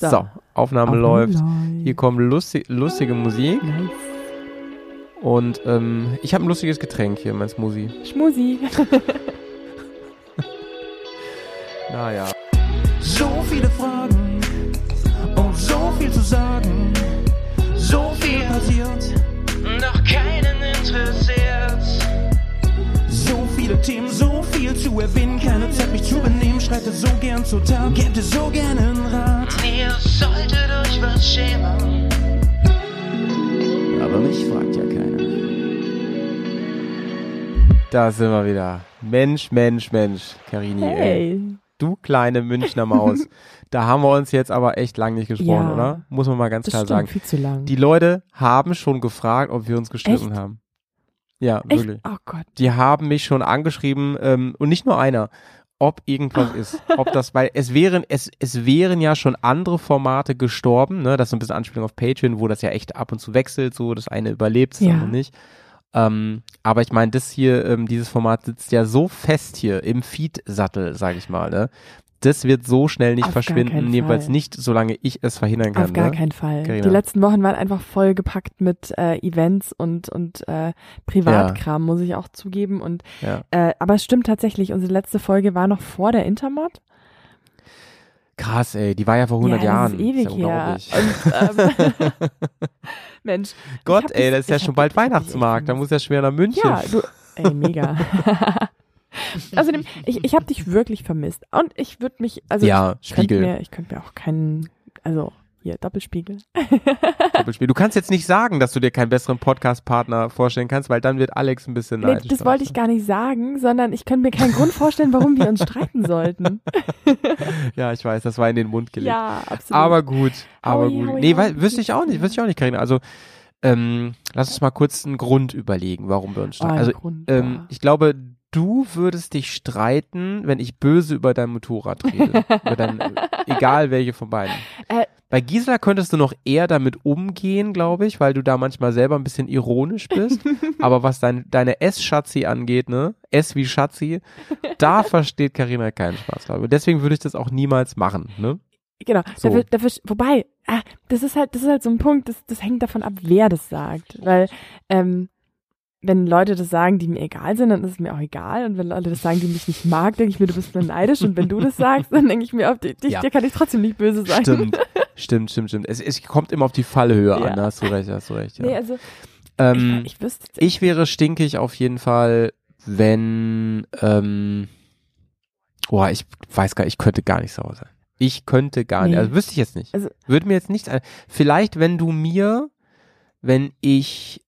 So, so Aufnahme, Aufnahme läuft. läuft. Hier kommt lustig, lustige Musik. Nice. Und ähm, ich habe ein lustiges Getränk hier, mein Smoothie. Schmusi. naja. So viele Fragen und so viel zu sagen. So viel passiert, doch keinen interessiert. So viele Themen, so viel zu erwähnen. Keine Zeit, mich zu benehmen. Schreite so gern zur Tat, hätte so gern einen Rat. Ihr solltet euch was schämen. Aber mich fragt ja keiner. Da sind wir wieder. Mensch, Mensch, Mensch, Karini, hey. ey. Du kleine Münchner Maus. da haben wir uns jetzt aber echt lang nicht gesprochen, ja, oder? Muss man mal ganz klar stimmt, sagen. Viel zu lang. Die Leute haben schon gefragt, ob wir uns gestritten echt? haben. Ja, echt? wirklich. Oh Gott. Die haben mich schon angeschrieben, ähm, und nicht nur einer, ob irgendwas ist. Ob das, weil es wären, es, es wären ja schon andere Formate gestorben, ne? Das ist so ein bisschen Anspielung auf Patreon, wo das ja echt ab und zu wechselt, so das eine überlebt, das Ja. andere nicht. Ähm, aber ich meine, das hier, ähm, dieses Format sitzt ja so fest hier im Feed-Sattel, sag ich mal, ne? Das wird so schnell nicht Auf verschwinden, jedenfalls Fall. nicht, solange ich es verhindern kann. Auf gar ne? keinen Fall. Carina. Die letzten Wochen waren einfach vollgepackt mit äh, Events und und äh, Privatkram, muss ich auch zugeben. Und Ja. äh, aber es stimmt tatsächlich. Unsere letzte Folge war noch vor der Intermod. Krass, ey, die war ja vor 100 ja, Jahren. Das ist ewig ja her. unglaublich. Und, ähm, Mensch. Gott, ey, das- das ist ja schon bald das Weihnachtsmarkt, da muss ja schwer nach München. Ja, du. Ey, mega. Außerdem, ich, ich habe dich wirklich vermisst. Und ich würde mich, also Ja, ich könnte Spiegel. mir, ich könnte mir auch keinen, also hier, Doppelspiegel. Doppelspiel. Du kannst jetzt nicht sagen, dass du dir keinen besseren Podcast-Partner vorstellen kannst, weil dann wird Alex ein bisschen Nee, neidisch. das wollte ich gar nicht sagen, sondern ich könnte mir keinen Grund vorstellen, warum wir uns streiten sollten. Ja, ich weiß, das war in den Mund gelegt. Ja, absolut. aber gut, aber Howie, gut. howie, nee, howie, weil, wüsste ich auch nicht, wüsste ich auch nicht, Karina. Also, ähm, lass uns mal kurz einen Grund überlegen, warum wir uns Oh, streiten. ein also, Grund, ähm, ja. ich glaube, du würdest dich streiten, wenn ich böse über dein Motorrad rede. über dein, egal welche von beiden. Äh, Bei Gisela könntest du noch eher damit umgehen, glaube ich, weil du da manchmal selber ein bisschen ironisch bist. Aber was dein, deine S-Schatzi angeht, ne? S wie Schatzi, da versteht Karina keinen Spaß, glaube ich. Und Deswegen würde ich das auch niemals machen, ne? Genau. So. Dafür, dafür, wobei, ah, das ist halt, das ist halt so ein Punkt, das, das hängt davon ab, wer das sagt. Weil, ähm, wenn Leute das sagen, die mir egal sind, dann ist es mir auch egal. Und wenn Leute das sagen, die mich nicht mag, denke ich mir, du bist nur neidisch. Und wenn du das sagst, dann denke ich mir, auf dich, Ja. dir kann ich trotzdem nicht böse sein. Stimmt, stimmt, stimmt, stimmt. Es, es kommt immer auf die Fallhöhe Ja. an, da hast du recht, hast du recht. Ja. Nee, also, ähm, ich, ich wüsste ich wäre stinkig auf jeden Fall, wenn, ähm, boah, ich weiß gar ich könnte gar nicht sauer sein. Ich könnte gar nicht, Nee. also wüsste ich jetzt nicht. Also- Würde mir jetzt nichts. Vielleicht, wenn du mir, wenn ich,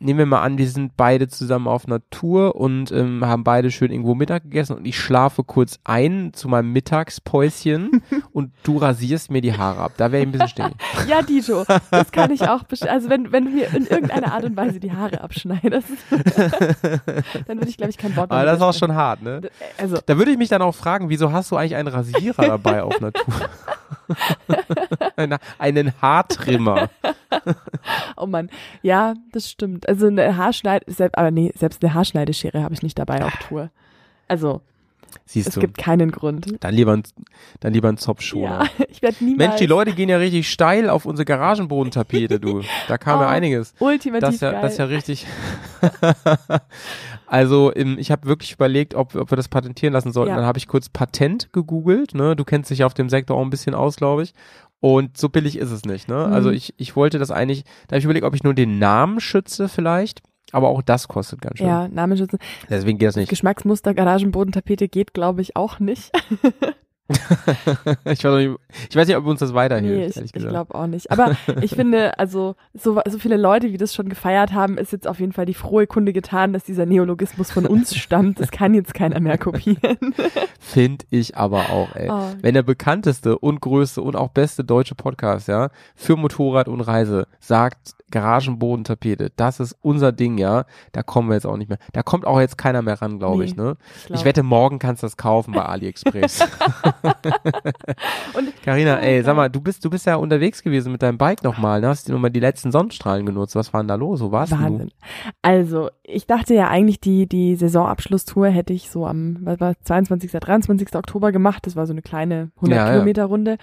nehmen wir mal an, wir sind beide zusammen auf einer Tour und ähm, haben beide schön irgendwo Mittag gegessen und ich schlafe kurz ein zu meinem Mittagspäuschen und du rasierst mir die Haare ab. Da wäre ich ein bisschen stinkig. Ja, Dito, das kann ich auch Also wenn, wenn du mir in irgendeiner Art und Weise die Haare abschneidest, dann würde ich, glaube ich, kein Wort mehr Aber das ist auch schon hart, ne? Also, Da würde ich mich dann auch fragen, wieso hast du eigentlich einen Rasierer dabei auf einer Tour? Eine, einen Haartrimmer. oh Mann. Ja, das stimmt. Also eine Haarschneide, aber nee, selbst eine Haarschneideschere habe ich nicht dabei auf Tour. Also, Siehst es du. gibt keinen Grund. Dann lieber ein, dann lieber ein Zopfschoner. Ja, ich werde niemals Mensch, die Leute gehen ja richtig steil auf unsere Garagenbodentapete, du. Da kam ja Oh, einiges. ultimativ Das ist ja, geil. das ist ja richtig. Also ich habe wirklich überlegt, ob, ob wir das patentieren lassen sollten. Ja. Dann habe ich kurz Patent gegoogelt. Ne? Du kennst dich ja auf dem Sektor auch ein bisschen aus, glaube ich. Und so billig ist es nicht. Ne? Mhm. Also ich, ich wollte das eigentlich, da habe ich überlegt, ob ich nur den Namen schütze vielleicht. Aber auch das kostet ganz schön. ja, Namenschützen. Deswegen geht das nicht. Geschmacksmuster Garagenbodentapete geht, glaube ich, auch nicht. ich, weiß nicht, ich weiß nicht, ob uns das weiterhilft, nee, ich, ehrlich ich glaube auch nicht. Aber ich finde, also so, so viele Leute, wie das schon gefeiert haben, ist jetzt auf jeden Fall die frohe Kunde getan, dass dieser Neologismus von uns stammt. Das kann jetzt keiner mehr kopieren. Finde ich aber auch, ey. Oh. Wenn der bekannteste und größte und auch beste deutsche Podcast, ja, für Motorrad und Reise sagt Garagenbodentapete, das ist unser Ding, ja, da kommen wir jetzt auch nicht mehr. Da kommt auch jetzt keiner mehr ran, glaube Nee, ich, ne? Ich, glaub. Ich wette, morgen kannst du das kaufen bei AliExpress. Und Carina, ey, sag mal, du bist, du bist ja unterwegs gewesen mit deinem Bike nochmal, ne? Hast du nochmal die letzten Sonnenstrahlen genutzt? Was war denn da los? Wo warst Wahnsinn. Also, ich dachte ja eigentlich, die, die Saisonabschlusstour hätte ich so am, was war, 22., 23. Oktober gemacht. Das war so eine kleine 100 Ja, ja.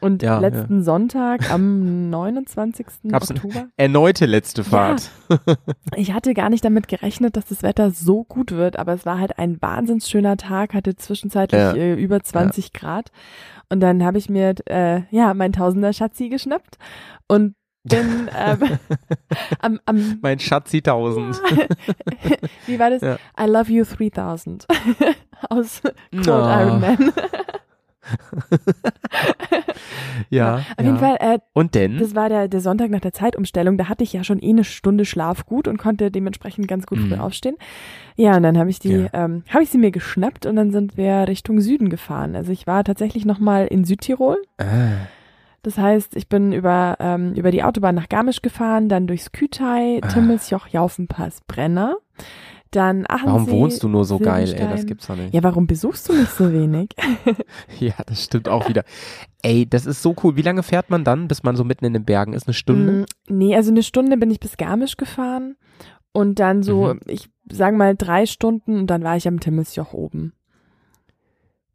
Und Ja, letzten Sonntag am 29. Gab's- Oktober. Erneute letzte Fahrt. Ich hatte gar nicht damit gerechnet, dass das Wetter so gut wird, aber es war halt ein wahnsinns schöner Tag, hatte zwischenzeitlich Ja. äh, über 20 Grad. Und dann habe ich mir äh, ja mein Tausender Schatzi geschnappt und bin ähm, am, am Mein Schatzi 1000. wie war das? Ja. I love you 3000 aus Cold. Iron Man. Ja. Auf ja. jeden Fall, äh, Und denn? das war der, der Sonntag nach der Zeitumstellung, da hatte ich ja schon eh eine Stunde Schlaf gut und konnte dementsprechend ganz gut früh Mhm. aufstehen. Ja, und dann habe ich die, Ja. ähm, habe ich sie mir geschnappt und dann sind wir Richtung Süden gefahren. Also ich war tatsächlich nochmal in Südtirol. Ah, Das heißt, ich bin über, ähm, über die Autobahn nach Garmisch gefahren, dann durchs Kütai, Ah. Timmelsjoch, Jaufenpass, Brenner. Dann Achensee. warum wohnst du nur so geil, ey? Das gibt's doch nicht. Ja, warum besuchst du mich so wenig? Ja, das stimmt auch wieder. Ey, das ist so cool. Wie lange fährt man dann, bis man so mitten in den Bergen ist? Eine Stunde? Mm, Nee, also eine Stunde bin ich bis Garmisch gefahren und dann so, Mhm. ich sag mal drei Stunden und dann war ich am Timmelsjoch oben.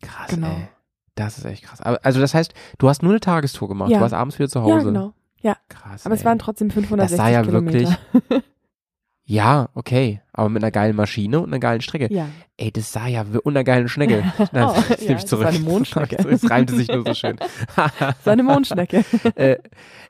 Krass, Genau. ey. Das ist echt krass. Also das heißt, du hast nur eine Tagestour gemacht. Ja. Du warst abends wieder zu Hause. Ja, genau. Krass. Aber es ey. waren trotzdem 560 Das sah ja Kilometer. Ja, okay. Aber mit einer geilen Maschine und einer geilen Strecke. Ja. Ey, das sah ja und einer geilen Schnecke. Nein, Oh, das ja, ich das zurück. war eine Mondschnecke. Es reimte sich nur so schön. So eine Mondschnecke. äh,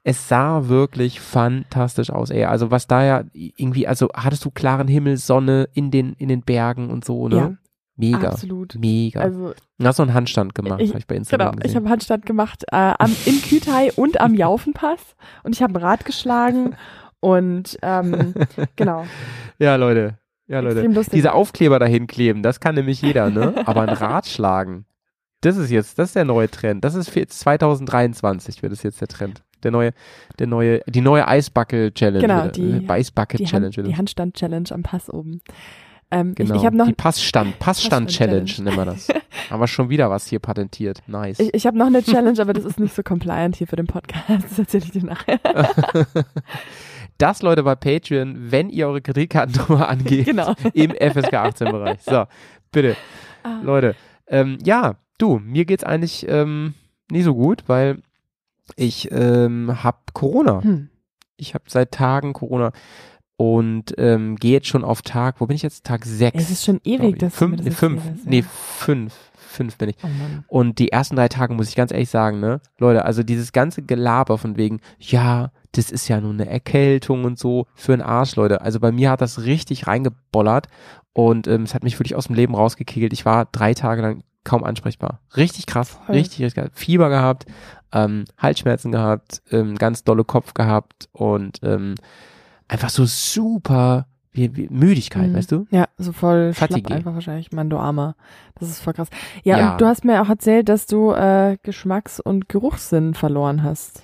es sah wirklich fantastisch aus, ey. Also was da ja irgendwie, also hattest du klaren Himmel, Sonne in den, in den Bergen und so, ne? Ja, Mega. Absolut. Mega. Also du hast so einen Handstand gemacht, Ich- habe ich bei Instagram genau, ich gesehen. habe Handstand gemacht äh, am, in Kütai und am Jaufenpass und ich habe ein Rad geschlagen und ähm, genau. Ja, Leute. Ja, Leute. Diese Aufkleber dahin kleben, das kann nämlich jeder, ne? Aber ein Rad schlagen, das ist jetzt, das ist der neue Trend. Das ist für 2023 wird es jetzt der Trend. Der neue, der neue, die neue Eisbuckel-Challenge. Genau, die- äh, Eisbucket-Challenge. Die, Hand, die Handstand-Challenge am Pass oben. Ähm, Genau. ich ich habe noch, die Passstand, Passstand-Challenge nennen wir das. Haben wir schon wieder was hier patentiert. Nice. ich, ich hab noch eine Challenge, aber das ist nicht so compliant hier für den Podcast. Das erzähle ich dir nachher. Das, Leute, bei Patreon, wenn ihr eure Kreditkartennummer angeht, genau. im FSK 18-Bereich. So, bitte. Ah. Leute, ähm, ja, du, mir geht's eigentlich ähm, nie so gut, weil ich ähm, hab Corona. Hm. Ich habe seit Tagen Corona und ähm, gehe jetzt schon auf Tag, wo bin ich jetzt? Tag 6. Es ist schon ewig, dass fünf, das nee, fünf, ja. nee, fünf, fünf bin ich. Oh. Und die ersten drei Tage muss ich ganz ehrlich sagen, ne, Leute, also dieses ganze Gelaber von wegen, ja, das ist ja nur eine Erkältung und so für einen Arsch, Leute. Also bei mir hat das richtig reingebollert und ähm, es hat mich wirklich aus dem Leben rausgekegelt. Ich war drei Tage lang kaum ansprechbar. Richtig krass, Voll. richtig, richtig krass. Fieber gehabt, ähm, Halsschmerzen gehabt, ähm, ganz dolle Kopf gehabt und ähm, einfach so super wie, wie Müdigkeit, Mhm. weißt du? Ja, so voll schlapp Fatigue. einfach wahrscheinlich, Mann, du Armer. Das ist voll krass. Ja, Ja. und du hast mir auch erzählt, dass du äh, Geschmacks- und Geruchssinn verloren hast.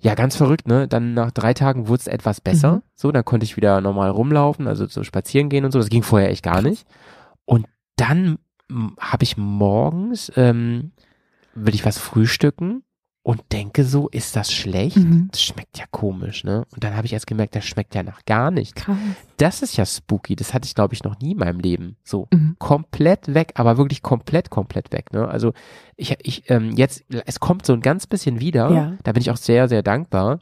Ja, ganz verrückt, ne? Dann nach drei Tagen wurde es etwas besser. Mhm. So, dann konnte ich wieder normal rumlaufen, also so spazieren gehen und so. Das ging vorher echt gar nicht. Und dann habe ich morgens, ähm, will ich was frühstücken und denke so, ist das schlecht? Mhm. Das schmeckt ja komisch, ne? Und dann habe ich erst gemerkt, das schmeckt ja nach gar nicht. Krass. Das ist ja spooky. Das hatte ich, glaube ich, noch nie in meinem Leben. So Mhm. komplett weg, aber wirklich komplett, komplett weg. Ne? Also ich, ich ähm, jetzt, es kommt so ein ganz bisschen wieder. Ja. Da bin ich auch sehr, sehr dankbar.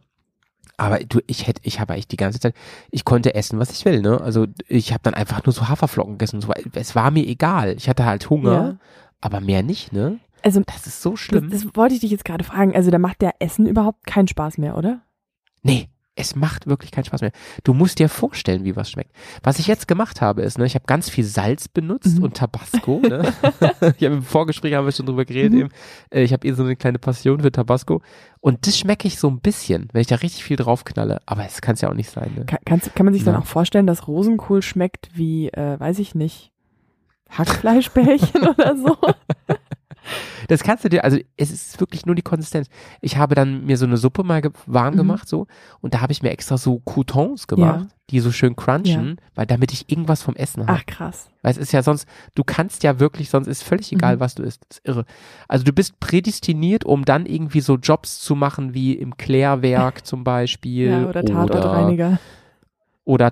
Aber du, ich hätte, ich habe eigentlich die ganze Zeit, ich konnte essen, was ich will. Ne? Also ich habe dann einfach nur so Haferflocken gegessen. Und so. Es war mir egal. Ich hatte halt Hunger, Ja. aber mehr nicht. Ne? Also, Das ist so das, schlimm. das wollte ich dich jetzt gerade fragen. Also, da macht der Essen überhaupt keinen Spaß mehr, oder? Nee, es macht wirklich keinen Spaß mehr. Du musst dir vorstellen, wie was schmeckt. Was ich jetzt gemacht habe, ist, ne, ich habe ganz viel Salz benutzt Mhm. und Tabasco. Ne? ich habe im Vorgespräch haben wir schon drüber geredet. Mhm. Eben. Äh, Ich habe eh so eine kleine Passion für Tabasco. Und das schmecke ich so ein bisschen, wenn ich da richtig viel draufknalle. Aber es kann es ja auch nicht sein. Ne? Kann, kannst, kann man sich dann Ja. auch vorstellen, dass Rosenkohl schmeckt wie, äh, weiß ich nicht, Hackfleischbällchen oder so? Das kannst du dir, also es ist wirklich nur die Konsistenz. Ich habe dann mir so eine Suppe mal ge warm Mhm. gemacht so und da habe ich mir extra so Croutons gemacht, die so schön crunchen, weil damit ich irgendwas vom Essen habe. Ach, krass. Weil es ist ja sonst, du kannst ja wirklich, sonst ist völlig egal, Mhm. was du isst. Das ist irre. Also du bist prädestiniert, um dann irgendwie so Jobs zu machen wie im Klärwerk zum Beispiel. Ja, oder Tatortreiniger. oder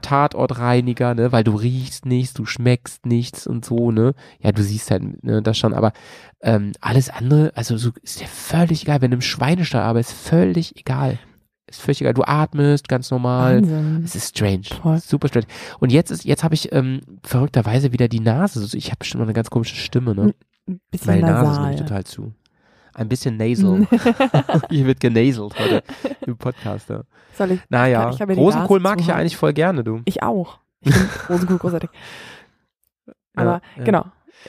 Tatortreiniger, ne, weil du riechst nichts, du schmeckst nichts und so, ne. Ja, du siehst halt ne, das schon, aber ähm, alles andere, also so ist dir völlig egal, wenn du im Schweinestall arbeitest, völlig egal. Ist völlig egal. Du atmest ganz normal. Wahnsinn. Es ist strange. Voll. Super strange. Und jetzt ist, jetzt habe ich ähm, verrückterweise wieder die Nase. Also Ich habe bestimmt noch eine ganz komische Stimme, ne? Ein bisschen Meine Nase ist nasal. nämlich total zu. Ein bisschen nasal. Hier wird genaselt heute im Podcast. Ja. Soll ich? Naja, Ich Rosenkohl mag ich ja eigentlich voll gerne, du. Ich auch. Ich finde Rosenkohl großartig. Aber ja. genau.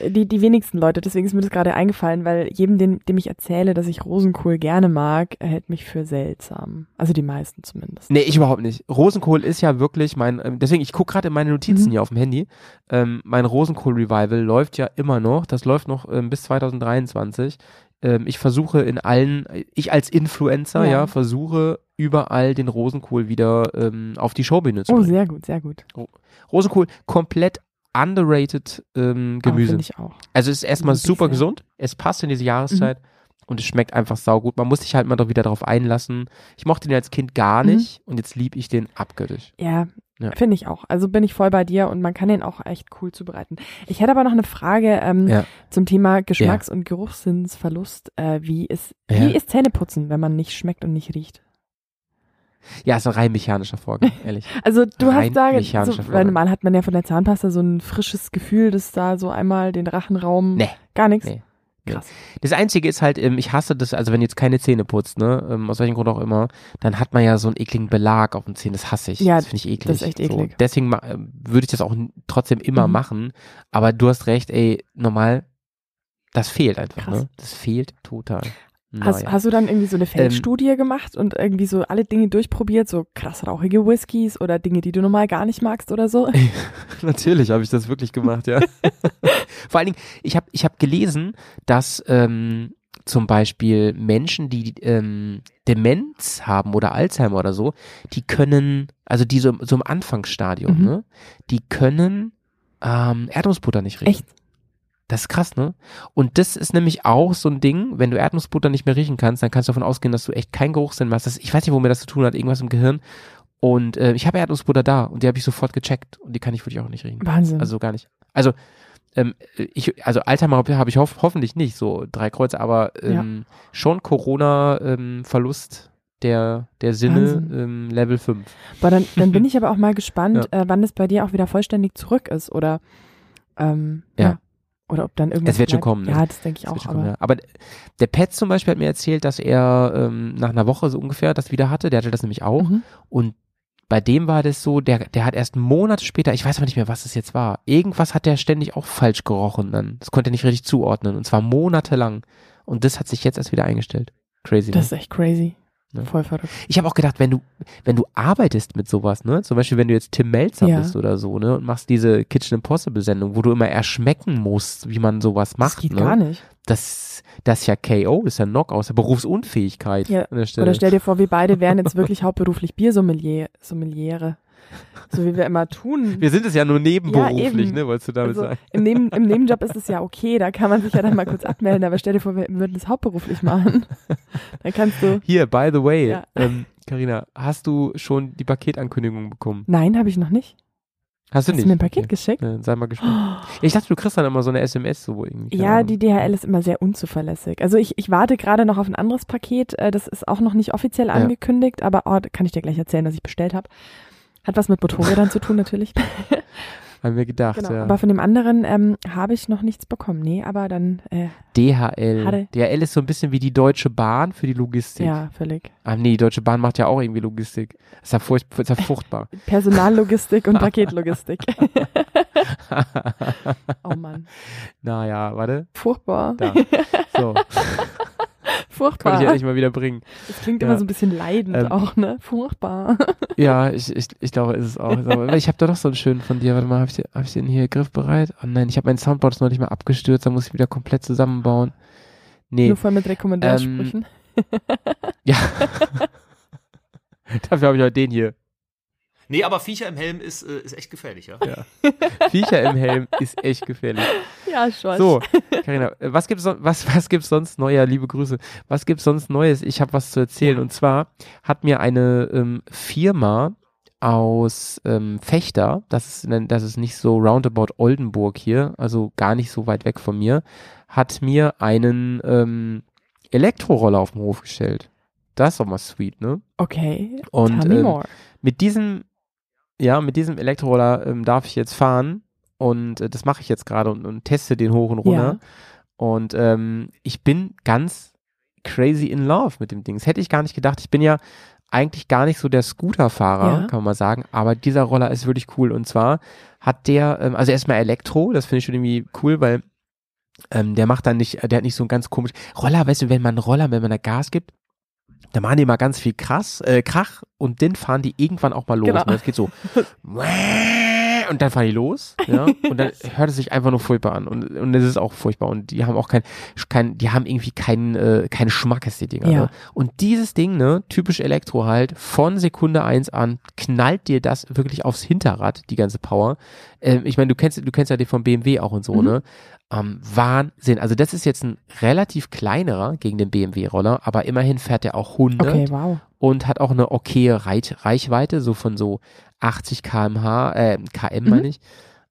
Die, die wenigsten Leute, deswegen ist mir das gerade eingefallen, weil jedem, dem, dem ich erzähle, dass ich Rosenkohl gerne mag, hält mich für seltsam. Also die meisten zumindest. Nee, ich überhaupt nicht. Rosenkohl ist ja wirklich mein, ähm, deswegen, ich gucke gerade in meine Notizen Mhm. hier auf dem Handy. Ähm, mein Rosenkohl-Revival läuft ja immer noch. Das läuft noch ähm, bis 2023. Ähm, ich versuche in allen, ich als Influencer, ja, Ja. versuche überall den Rosenkohl wieder ähm, auf die Showbühne zu Oh, bringen. sehr gut, sehr gut. Rosenkohl komplett underrated ähm, Aber Gemüse. Finde ich auch. Also es ist erstmal super sehr. gesund, es passt in diese Jahreszeit und es schmeckt einfach saugut. Man muss sich halt mal doch wieder darauf einlassen. Ich mochte den als Kind gar Mhm. nicht und jetzt lieb ich den abgöttisch. Ja, Ja. finde ich auch. Also bin ich voll bei dir und man kann den auch echt cool zubereiten. Ich hätte aber noch eine Frage ähm, Ja. zum Thema Geschmacks- und Geruchssinnsverlust. Äh, wie, ist, Ja. wie ist Zähneputzen, wenn man nicht schmeckt und nicht riecht? Ja, ist ein rein mechanischer Vorgang, ehrlich. Also du Rein hast da, so, weil normal hat man ja von der Zahnpasta so ein frisches Gefühl, dass da so einmal den Rachenraum, Nee. gar nichts. Nee. Krass. Das Einzige ist halt, ähm, ich hasse das, also wenn jetzt keine Zähne putzt, ne, ähm, aus welchem Grund auch immer, dann hat man ja so einen ekligen Belag auf den Zähnen, das hasse ich. Ja, das finde ich eklig. das ist echt eklig. So. Deswegen ähm, würde ich das auch trotzdem immer Mhm. machen, aber du hast recht, ey, normal, das fehlt einfach, Krass. ne? Das fehlt total. Hast, Naja. hast du dann irgendwie so eine Ähm, Feldstudie gemacht und irgendwie so alle Dinge durchprobiert, so krass rauchige Whiskys oder Dinge, die du normal gar nicht magst oder so? Natürlich habe ich das wirklich gemacht, ja. Vor allen Dingen, ich habe ich hab gelesen, dass ähm, zum Beispiel Menschen, die ähm, Demenz haben oder Alzheimer oder so, die können, also die so, so im Anfangsstadium, Mhm. ne, die können ähm, Erdnussbutter nicht riechen. Echt? Das ist krass, ne? Und das ist nämlich auch so ein Ding, wenn du Erdnussbutter nicht mehr riechen kannst, dann kannst du davon ausgehen, dass du echt keinen Geruchssinn mehr hast. Das, ich weiß nicht, womit das zu tun hat, irgendwas im Gehirn. Und äh, ich habe Erdnussbutter da und die habe ich sofort gecheckt und die kann ich wirklich auch nicht riechen. Wahnsinn. Also gar nicht. Also ähm, ich, also Alzheimer habe hab ich hoff, hoffentlich nicht, so drei Kreuze, aber ähm, schon Corona-Verlust der, der Sinne ähm, Level 5. Aber dann, dann bin ich aber auch mal gespannt, äh, wann es bei dir auch wieder vollständig zurück ist oder ähm, ja. Ja. Oder ob dann irgendwas Es wird schon bleibt. kommen, ne? Ja, das denke ich Das auch. schon kommen, Aber ja. aber der Pet zum Beispiel hat mir erzählt, dass er ähm, nach einer Woche so ungefähr das wieder hatte. Der hatte das nämlich auch. Mhm. Und bei dem war das so, der, der hat erst Monate später, ich weiß aber nicht mehr, was es jetzt war. Irgendwas hat der ständig auch falsch gerochen dann. Das konnte er nicht richtig zuordnen. Und zwar monatelang. Und das hat sich jetzt erst wieder eingestellt. Crazy. das ne? ist echt crazy. Ja. Voll verrückt. Ich habe auch gedacht, wenn du, wenn du arbeitest mit sowas, ne, zum Beispiel wenn du jetzt Tim Melzer Ja. bist oder so, ne, und machst diese Kitchen Impossible Sendung, wo du immer erschmecken musst, wie man sowas macht, das geht ne? gar nicht. Das, das ist ja KO, ist ja Knock aus der Berufsunfähigkeit Ja. Oder stell dir vor, wir beide wären jetzt wirklich hauptberuflich Biersommelier, Sommeliere. So wie wir immer tun. Wir sind es ja nur nebenberuflich, Ja, ne, wolltest du damit Also, sagen? Im, Neben, Im Nebenjob ist es ja okay, da kann man sich ja dann mal kurz abmelden, aber stell dir vor, wir würden das hauptberuflich machen. Dann kannst du. Hier, by the way, Ja. ähm, Carina, hast du schon die Paketankündigung bekommen? Nein, habe ich noch nicht. Hast du Hast nicht? du mir ein Paket Okay. geschickt? Ja, sei mal gespannt. Ja, ich dachte, du kriegst dann immer so eine SMS so irgendwie. Ja, Ahnung. die DHL ist immer sehr unzuverlässig. Also ich, ich warte gerade noch auf ein anderes Paket. äh, Das ist auch noch nicht offiziell angekündigt, aber oh, kann ich dir gleich erzählen, was ich bestellt habe. Hat was mit Motorrädern zu tun natürlich. Haben wir gedacht, Genau. ja. Aber von dem anderen ähm, habe ich noch nichts bekommen. Nee, aber dann, äh, DHL. Hatte- DHL ist so ein bisschen wie die Deutsche Bahn für die Logistik. ja, völlig. Ah nee, die Deutsche Bahn macht ja auch irgendwie Logistik. ist ja, furcht, ist ja furchtbar. Personallogistik und Paketlogistik. oh Mann. naja, warte. Furchtbar. Da. So, konnte Furchtbar. ich ja nicht mal wieder bringen. Das klingt Ja. immer so ein bisschen leidend Ähm, auch, ne? Furchtbar. Ja, ich, ich, ich glaube, ist es auch. Ich habe da doch so einen schönen von dir. Warte mal, habe ich, den- hab ich den hier griffbereit? Oh nein, ich habe mein Soundboard noch nicht mal abgestürzt, da muss ich wieder komplett zusammenbauen. Nee, Nur voll mit Rekommendiersprüchen. ja. Dafür habe ich heute den hier. Nee, aber Viecher im Helm ist, äh, ist echt gefährlich, ja. Viecher im Helm ist echt gefährlich. ja, schon. So, Carina, äh, was gibt's was was gibt's sonst neuer, liebe Grüße. Was gibt's sonst Neues? Ich habe was zu erzählen und zwar hat mir eine ähm, Firma aus ähm, Fechter, das ist, das ist nicht so roundabout Oldenburg hier, also gar nicht so weit weg von mir, hat mir einen ähm, Elektroroller auf den Hof gestellt. Das ist doch mal sweet, ne? Okay. Und Tell me ähm, more. mit diesem, ja, mit diesem Elektroroller ähm, darf ich jetzt fahren und äh, das mache ich jetzt gerade und, und teste den hoch und runter. Und ähm, ich bin ganz crazy in love mit dem Ding. Das hätte ich gar nicht gedacht. Ich bin ja eigentlich gar nicht so der Scooterfahrer, Ja. kann man mal sagen, aber dieser Roller ist wirklich cool. Und zwar hat der, ähm, also erstmal Elektro, das finde ich schon irgendwie cool, weil ähm, der macht dann nicht, der hat nicht so ein ganz komisch. Roller, weißt du, wenn man einen Roller, wenn man da Gas gibt, da machen die mal ganz viel krass, äh, Krach und dann fahren die irgendwann auch mal los. Genau. Und das geht so. Und dann fahren die los, ja, und dann hört es sich einfach nur furchtbar an. Und, und es ist auch furchtbar. Und die haben auch kein, kein die haben irgendwie keinen, äh, keinen Schmackes, die Dinger. Ja. Ne? Und dieses Ding, ne, typisch Elektro halt, von Sekunde eins an knallt dir das wirklich aufs Hinterrad, die ganze Power. Ähm, ich meine, du kennst, du kennst ja die von BMW auch und so, Mhm. ne? Ähm, Wahnsinn. Also das ist jetzt ein relativ kleinerer gegen den BMW-Roller, aber immerhin fährt er auch 100 Okay, wow. Und hat auch eine okaye Reichweite, so von so 80 kmh, äh, km Mhm. meine ich.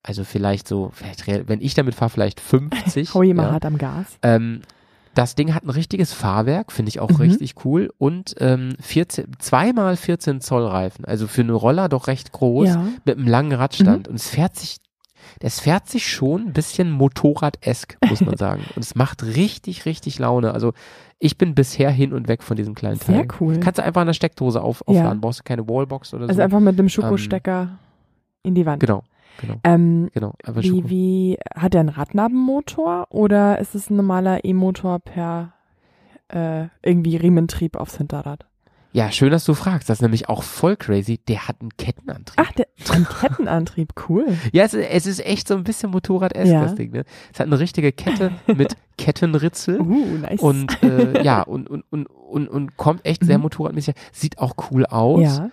Also vielleicht so, vielleicht, wenn ich damit fahre, vielleicht 50. Hau jemand ja. hart am Gas. Ähm, das Ding hat ein richtiges Fahrwerk, finde ich auch Mhm. richtig cool. Und ähm, 14, zweimal 14 Zoll Reifen. Also für einen Roller doch recht groß, Ja. Mhm. mit einem langen Radstand. Und es fährt sich, das fährt sich schon ein bisschen Motorrad-esk, muss man sagen. Und es macht richtig, richtig Laune. Also ich bin bisher hin und weg von diesem kleinen Sehr Teil. cool. Kannst du einfach an der Steckdose auf, Ja. aufladen, brauchst du keine Wallbox oder Also so. einfach mit dem Schokostecker in die Wand. genau, genau, Ähm, genau. Wie, Schoko. wie, hat der einen Radnabenmotor oder ist es ein normaler E-Motor per äh, irgendwie Riementrieb aufs Hinterrad? Ja, schön, dass du fragst. Das ist nämlich auch voll crazy. Der hat einen Kettenantrieb. Ach, der ein Kettenantrieb, cool. Ja, es, es ist echt so ein bisschen Motorrad-esk, Ja. das Ding. Ne? Es hat eine richtige Kette mit Kettenritzel. Uh, nice. Und äh, ja, und, und, und, und, und kommt echt sehr Mhm. motorradmäßig. Sieht auch cool aus. ja.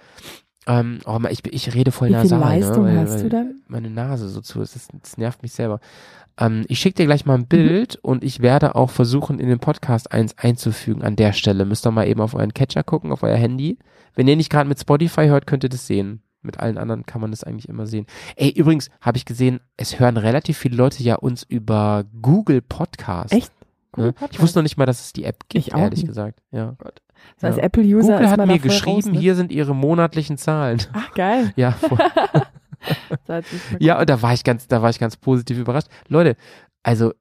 Ähm, oh, ich, ich rede voll Wie viel nasal, Leistung ne? weil, hast du denn? meine Nase so zu. Das, das nervt mich selber. Ähm, ich schicke dir gleich Mhm. mal ein Bild und ich werde auch versuchen, in den Podcast eins einzufügen an der Stelle. Müsst ihr mal eben auf euren Catcher gucken, auf euer Handy. Wenn ihr nicht gerade mit Spotify hört, könnt ihr das sehen. Mit allen anderen kann man das eigentlich immer sehen. Ey, übrigens habe ich gesehen, es hören relativ viele Leute ja uns über Google Podcast. Echt? Ne? Google Ich Podcast? wusste noch nicht mal, dass es die App gibt, Ich ehrlich nicht. gesagt. Ja. So als ja. Apple-User Google hat mir geschrieben, raus, ne? hier sind ihre monatlichen Zahlen. Ach, geil. Ja, voll. Ja, und da war ich ganz, da war ich ganz positiv überrascht. Leute, also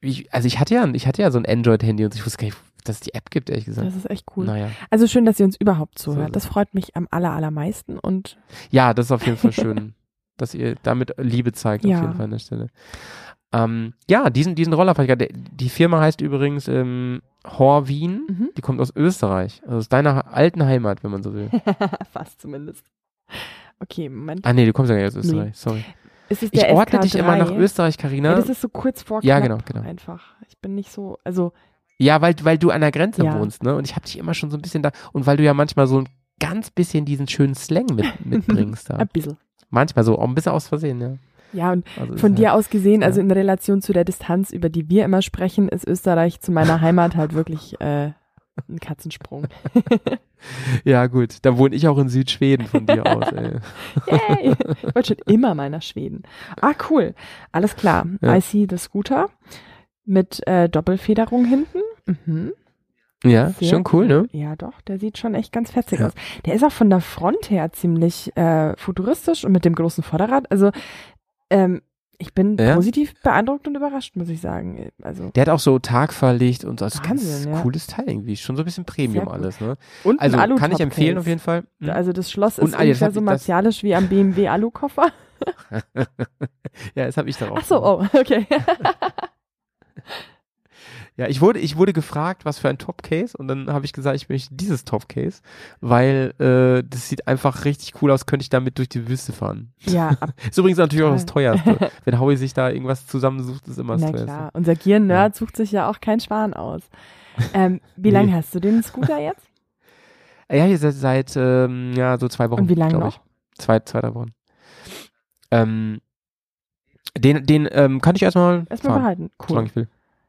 ich, also ich hatte ja, ich hatte ja so ein Android-Handy und ich wusste gar nicht, dass es die App gibt, ehrlich gesagt. Das ist echt cool. Naja. Also schön, dass ihr uns überhaupt zuhört. Das freut mich am aller, allermeisten und Ja, das ist auf jeden Fall schön, dass ihr damit Liebe zeigt, Ja. auf jeden Fall an der Stelle. Ähm, ja, diesen, diesen Roller fand ich gerade- Die Firma heißt übrigens ähm, Horwien. Mhm. Die kommt aus Österreich, also aus deiner alten Heimat, wenn man so will. fast zumindest. Okay, Moment. Ah nee, du kommst ja gar nicht aus Österreich, sorry. Ist es Ich der ordne SK3? dich immer nach Österreich, Karina. Ja, das ist so kurz vor Ja, genau, genau. einfach. Ich bin nicht so, also Ja, weil, weil du an der Grenze Ja. wohnst, ne? Und ich habe dich immer schon so ein bisschen da. Und weil du ja manchmal so ein ganz bisschen diesen schönen Slang mit, mitbringst da. ein bisschen. Manchmal so, auch ein bisschen aus Versehen, ja. Ja, und Also von halt, dir aus gesehen, also ja. in Relation zu der Distanz, über die wir immer sprechen, ist Österreich zu meiner Heimat halt wirklich äh, ein Katzensprung. Ja, gut. Da wohne ich auch in Südschweden von dir aus, ey. Yay! Ich wollte schon immer mal nach Schweden. Ah, cool. Alles klar. Ja. I see the Scooter mit äh, Doppelfederung hinten. Mhm. Ja, Sehr schon cool, ne? Ja, doch, der sieht schon echt ganz fetzig Ja. aus. Der ist auch von der Front her ziemlich äh, futuristisch und mit dem großen Vorderrad. Also, ähm, ich bin Ja. positiv beeindruckt und überrascht, muss ich sagen. Also, Der hat auch so Tagverlicht und so. Also ganz Wahnsinn, ja. cooles Teil irgendwie. Schon so ein bisschen Premium alles, ne? und Also kann ich empfehlen auf jeden Fall. Hm? Also das Schloss ist ah, ungefähr hab so martialisch wie am BMW Alukoffer. ja, das habe ich darauf. Ach so, oh, okay. Ja, ich wurde, ich wurde gefragt, was für ein Top-Case und dann habe ich gesagt, ich möchte dieses Top-Case, weil äh, das sieht einfach richtig cool aus, könnte ich damit durch die Wüste fahren. ja, Ist übrigens natürlich auch das teuerste. Wenn Howie sich da irgendwas zusammensucht, ist immer das na teuerste. klar. Unser Gier-Nerd sucht sich ja auch kein Schwan aus. Ähm, wie Nee. lange hast du den Scooter jetzt? Ja, hier seit, seit ähm, ja, so zwei Wochen. Und wie lange noch? Ich. Zwei, zwei, drei Wochen. Ähm, den, den ähm, kann ich erstmal Erstmal fahren, behalten. solange Cool. ich will.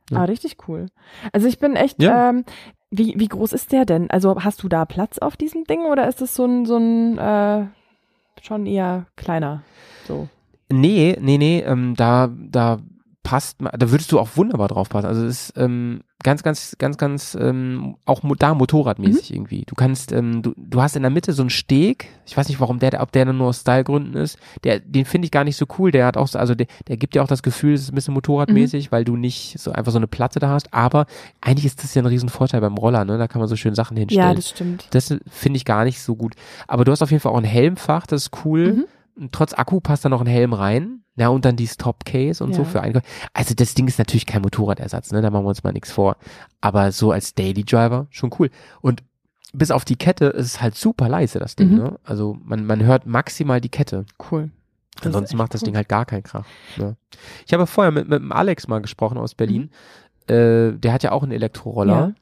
Ja. Ah, richtig cool. Also ich bin echt, Ja. ähm, Wie, wie groß ist der denn? Also hast du da Platz auf diesem Ding oder ist es so ein, so ein äh, schon eher kleiner? So. Nee, nee, nee, ähm, da, da passt, da würdest du auch wunderbar drauf passen. Also es ist ähm, ganz, ganz, ganz, ganz, ähm, auch da motorradmäßig Mhm. irgendwie. Du kannst, ähm, du, du hast in der Mitte so einen Steg. Ich weiß nicht, warum der, ob der nur aus Stylegründen ist. Der, den finde ich gar nicht so cool. Der hat auch, so, also der, der gibt dir auch das Gefühl, es ist ein bisschen motorradmäßig, weil du nicht so einfach so eine Platte da hast. Aber eigentlich ist das ja ein riesen Vorteil beim Roller, ne? Da kann man so schön Sachen hinstellen. Ja, das stimmt. Das finde ich gar nicht so gut. Aber du hast auf jeden Fall auch ein Helmfach, das ist cool. Mhm. Trotz Akku passt da noch ein Helm rein. Ja, und dann die Stop-Case und so Ja. für Einkäufe. Also das Ding ist natürlich kein Motorradersatz, ne? Da machen wir uns mal nichts vor. Aber so als Daily Driver schon cool. Und bis auf die Kette ist es halt super leise, das Ding, Mhm. ne? Also man, man hört maximal die Kette. Cool. Das Ansonsten macht das cool. Ding halt gar keinen Krach. Ne? Ich habe vorher mit, mit dem Alex mal gesprochen aus Berlin. Mhm. Äh, der hat ja auch einen Elektroroller.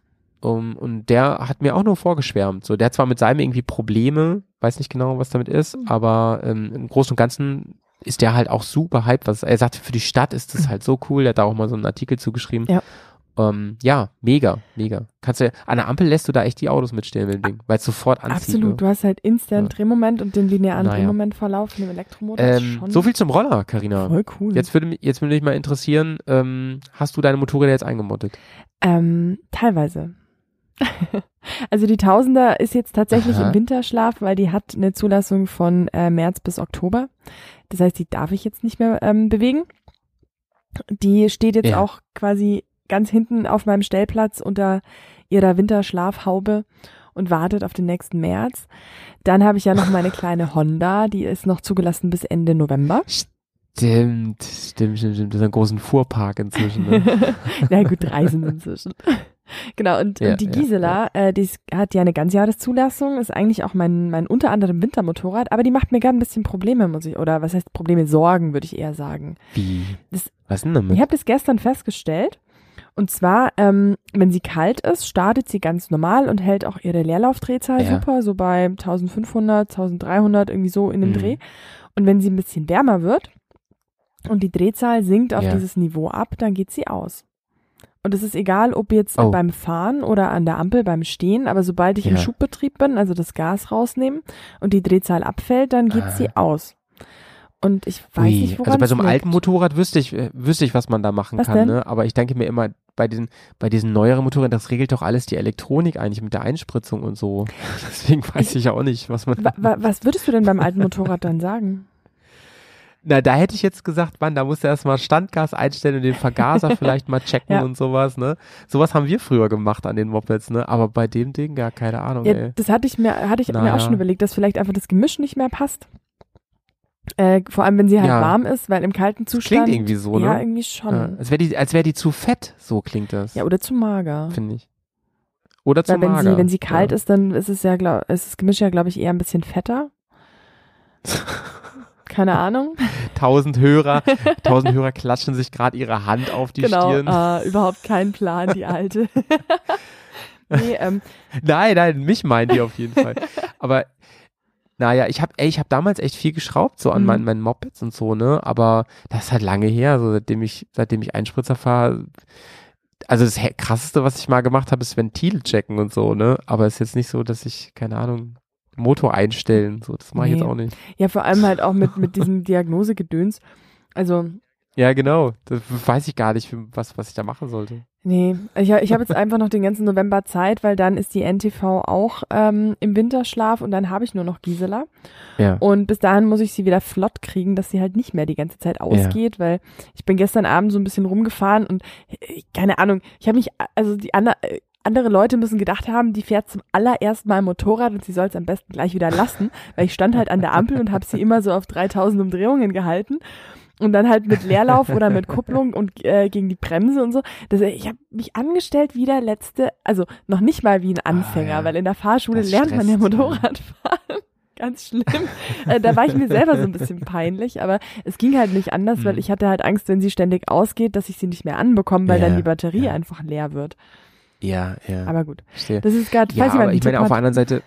Um, und der hat mir auch nur vorgeschwärmt. So, der hat zwar mit seinem irgendwie Probleme, weiß nicht genau, was damit ist, Mhm. aber ähm, im Großen und Ganzen ist der halt auch super hyped. Was er sagt, für die Stadt ist das halt so cool. Der hat da auch mal so einen Artikel zugeschrieben. Ja. Ähm, ja, mega, mega. Kannst du, an der Ampel lässt du da echt die Autos mitstehen mit dem Ding, weil es sofort anzieht. Absolut. Ne? Du hast halt instant Ja. Drehmoment und den linearen Naja. Drehmomentverlauf von dem Elektromotor. Ähm, so viel zum Roller, Karina. voll cool. Jetzt würde mich, jetzt würde mich mal interessieren, ähm, hast du deine Motorräder jetzt eingemottet? Ähm, teilweise. also die Tausender ist jetzt tatsächlich Aha. im Winterschlaf, weil die hat eine Zulassung von äh, März bis Oktober. Das heißt, die darf ich jetzt nicht mehr ähm, bewegen. Die steht jetzt Ja. auch quasi ganz hinten auf meinem Stellplatz unter ihrer Winterschlafhaube und wartet auf den nächsten März. Dann habe ich ja noch meine kleine Honda, die ist noch zugelassen bis Ende November. Stimmt, stimmt, stimmt, stimmt. Das ist ein großen Fuhrpark inzwischen. Ne? Na gut, drei sind inzwischen. genau, und, Ja, und die ja, Gisela, Äh, die ist, hat ja eine Ganzjahreszulassung, ist eigentlich auch mein, mein unter anderem Wintermotorrad, aber die macht mir gar ein bisschen Probleme, muss ich, oder was heißt Probleme, Sorgen, würde ich eher sagen. Wie? Das- Was denn damit? Ich habe das gestern festgestellt. Und zwar, ähm, wenn sie kalt ist, startet sie ganz normal und hält auch ihre Leerlaufdrehzahl Ja. super, so bei 1500, 1300, irgendwie so in dem Mhm. Dreh. Und wenn sie ein bisschen wärmer wird und die Drehzahl sinkt auf Ja. dieses Niveau ab, dann geht sie aus. Und es ist egal, ob jetzt Oh. beim Fahren oder an der Ampel beim Stehen, aber sobald ich im Ja. Schubbetrieb bin, also das Gas rausnehmen und die Drehzahl abfällt, dann geht Ah. sie aus. Und ich weiß Ui, nicht, woran also bei so einem liegt. alten Motorrad wüsste ich, äh, wüsste ich, was man da machen Was kann, denn? ne? Aber ich denke mir immer, bei diesen, bei diesen neueren Motorrädern, das regelt doch alles die Elektronik eigentlich mit der Einspritzung und so. Deswegen weiß ich auch nicht, was man. Wa wa was würdest du denn beim alten Motorrad dann sagen? Na, da hätte ich jetzt gesagt, Mann, da musst du erstmal Standgas einstellen und den Vergaser vielleicht mal checken Ja. und sowas, ne? Sowas haben wir früher gemacht an den Mopeds, ne? Aber bei dem Ding, ja, keine Ahnung, Ja, ey. das hatte ich mir, hatte ich mir Naja. auch schon überlegt, dass vielleicht einfach das Gemisch nicht mehr passt. Äh, vor allem, wenn sie halt Ja. warm ist, weil im kalten Zustand. Klingt irgendwie so, ne? Ja, irgendwie Ja, schon. als wäre die, als wäre die zu fett, so klingt das. Ja, oder zu mager. finde ich. Oder zu Weil wenn mager. sie, wenn sie kalt ja. ist, dann ist es ja, glaub, ist das Gemisch ja, glaube ich, eher ein bisschen fetter. Keine Ahnung. Tausend Hörer, tausend Hörer klatschen sich gerade ihre Hand auf die genau. Stirn. Äh, überhaupt kein Plan, die alte. nee, ähm, Nein, nein, mich meinen die auf jeden Fall. Aber naja, ich habe, ich habe damals echt viel geschraubt so an Mhm. meinen, meinen Mopeds und so, ne? Aber das ist halt lange her, so seitdem ich, seitdem ich Einspritzer fahre. Also das krasseste, was ich mal gemacht habe, ist Ventile checken und so, ne? Aber es ist jetzt nicht so, dass ich, keine Ahnung, Motor einstellen, so, das mache ich Nee. jetzt auch nicht. ja, vor allem halt auch mit, mit diesem Diagnosegedöns. Also, Ja, genau. Das weiß ich gar nicht, was, was ich da machen sollte. Nee, ich, ich habe jetzt einfach noch den ganzen November Zeit, weil dann ist die NTV auch ähm, im Winterschlaf und dann habe ich nur noch Gisela. Ja. Und bis dahin muss ich sie wieder flott kriegen, dass sie halt nicht mehr die ganze Zeit ausgeht, weil ich bin gestern Abend so ein bisschen rumgefahren und äh, keine Ahnung, ich habe mich, also die ander, äh, andere Leute müssen gedacht haben, die fährt zum allerersten Mal Motorrad und sie soll es am besten gleich wieder lassen, weil ich stand halt an der Ampel und habe sie immer so auf 3000 Umdrehungen gehalten und dann halt mit Leerlauf oder mit Kupplung und äh, gegen die Bremse und so. Das, ich habe mich angestellt wie der letzte, also noch nicht mal wie ein Anfänger, Ah, ja. weil in der Fahrschule Das lernt man ja stresst, ja. Motorradfahren. Ganz schlimm. äh, da war ich mir selber so ein bisschen peinlich, aber es ging halt nicht anders, weil Mhm. ich hatte halt Angst, wenn sie ständig ausgeht, dass ich sie nicht mehr anbekomme, weil Ja, dann die Batterie ja. einfach leer wird. Ja, ja. Aber gut, verstehe. das ist gerade, Ja, falls aber ich meine, auf der anderen Seite,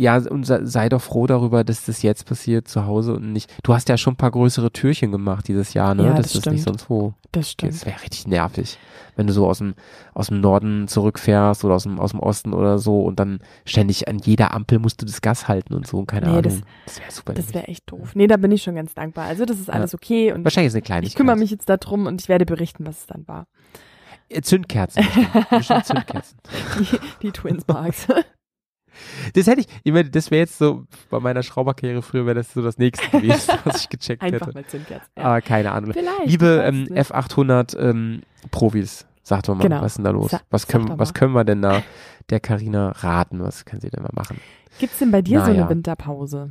ja, und sei, doch froh darüber, dass das jetzt passiert zu Hause und nicht. Du hast ja schon ein paar größere Türchen gemacht dieses Jahr, ne? Ja, das das nicht stimmt. sonst wo. Das stimmt. Das wäre richtig nervig, wenn du so aus dem, aus dem Norden zurückfährst oder aus dem, aus dem Osten oder so und dann ständig an jeder Ampel musst du das Gas halten und so und keine Nee, Ahnung. das- Das, wäre super. Das wäre echt doof. Nee, da bin ich schon ganz dankbar. Also das ist Ja. alles okay und Wahrscheinlich ist eine Kleinigkeit. ich kümmere mich jetzt darum und ich werde berichten, was es dann war. Äh, Zündkerzen. bestimmt. bestimmt Zündkerzen. Die, die Twin Sparks. Das hätte ich, ich meine, das wäre jetzt so, bei meiner Schrauberkarriere früher wäre das so das nächste gewesen, was ich gecheckt Einfach hätte. mal Zündkerzen. Ja. Aber keine Ahnung. Vielleicht. Liebe ähm, es nicht. F800 ähm, Profis, sagt doch mal, Genau. was ist denn da los? Sa- was, können, was können wir denn da der Karina raten? Was kann sie denn mal machen? Gibt's denn bei dir so Naja. eine Winterpause?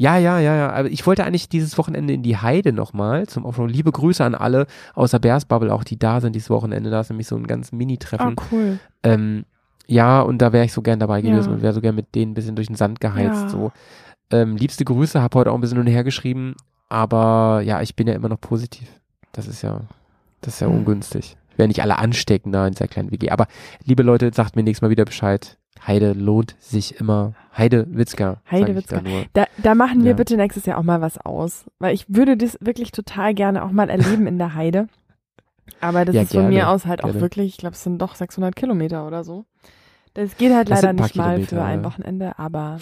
Ja, ja, ja, ja. Aber ich wollte eigentlich dieses Wochenende in die Heide nochmal zum Offroad. Liebe Grüße an alle außer Bearsbubble, auch die da sind dieses Wochenende. Da ist nämlich so ein ganz Mini-Treffen. Oh, cool. Ähm, ja, und da wäre ich so gern dabei gewesen Ja. und wäre so gern mit denen ein bisschen durch den Sand geheizt. Ja. So. Ähm, liebste Grüße, habe heute auch ein bisschen hin und her geschrieben, aber ja, ich bin ja immer noch positiv. Das ist ja, das ist ja Mhm. ungünstig. Werde nicht alle anstecken da in dieser kleinen WG. Aber liebe Leute, sagt mir nächstes Mal wieder Bescheid. Heide lohnt sich immer. Heide Witzka. Heide da Witzka. nur. Da, da machen wir Ja. bitte nächstes Jahr auch mal was aus. Weil ich würde das wirklich total gerne auch mal erleben in der Heide. Aber das Ja, ist von gerne, mir aus halt auch gerne. wirklich, ich glaube, es sind doch 600 Kilometer oder so. Das geht halt Das leider nicht mal Kilometer, für ein. Wochenende, aber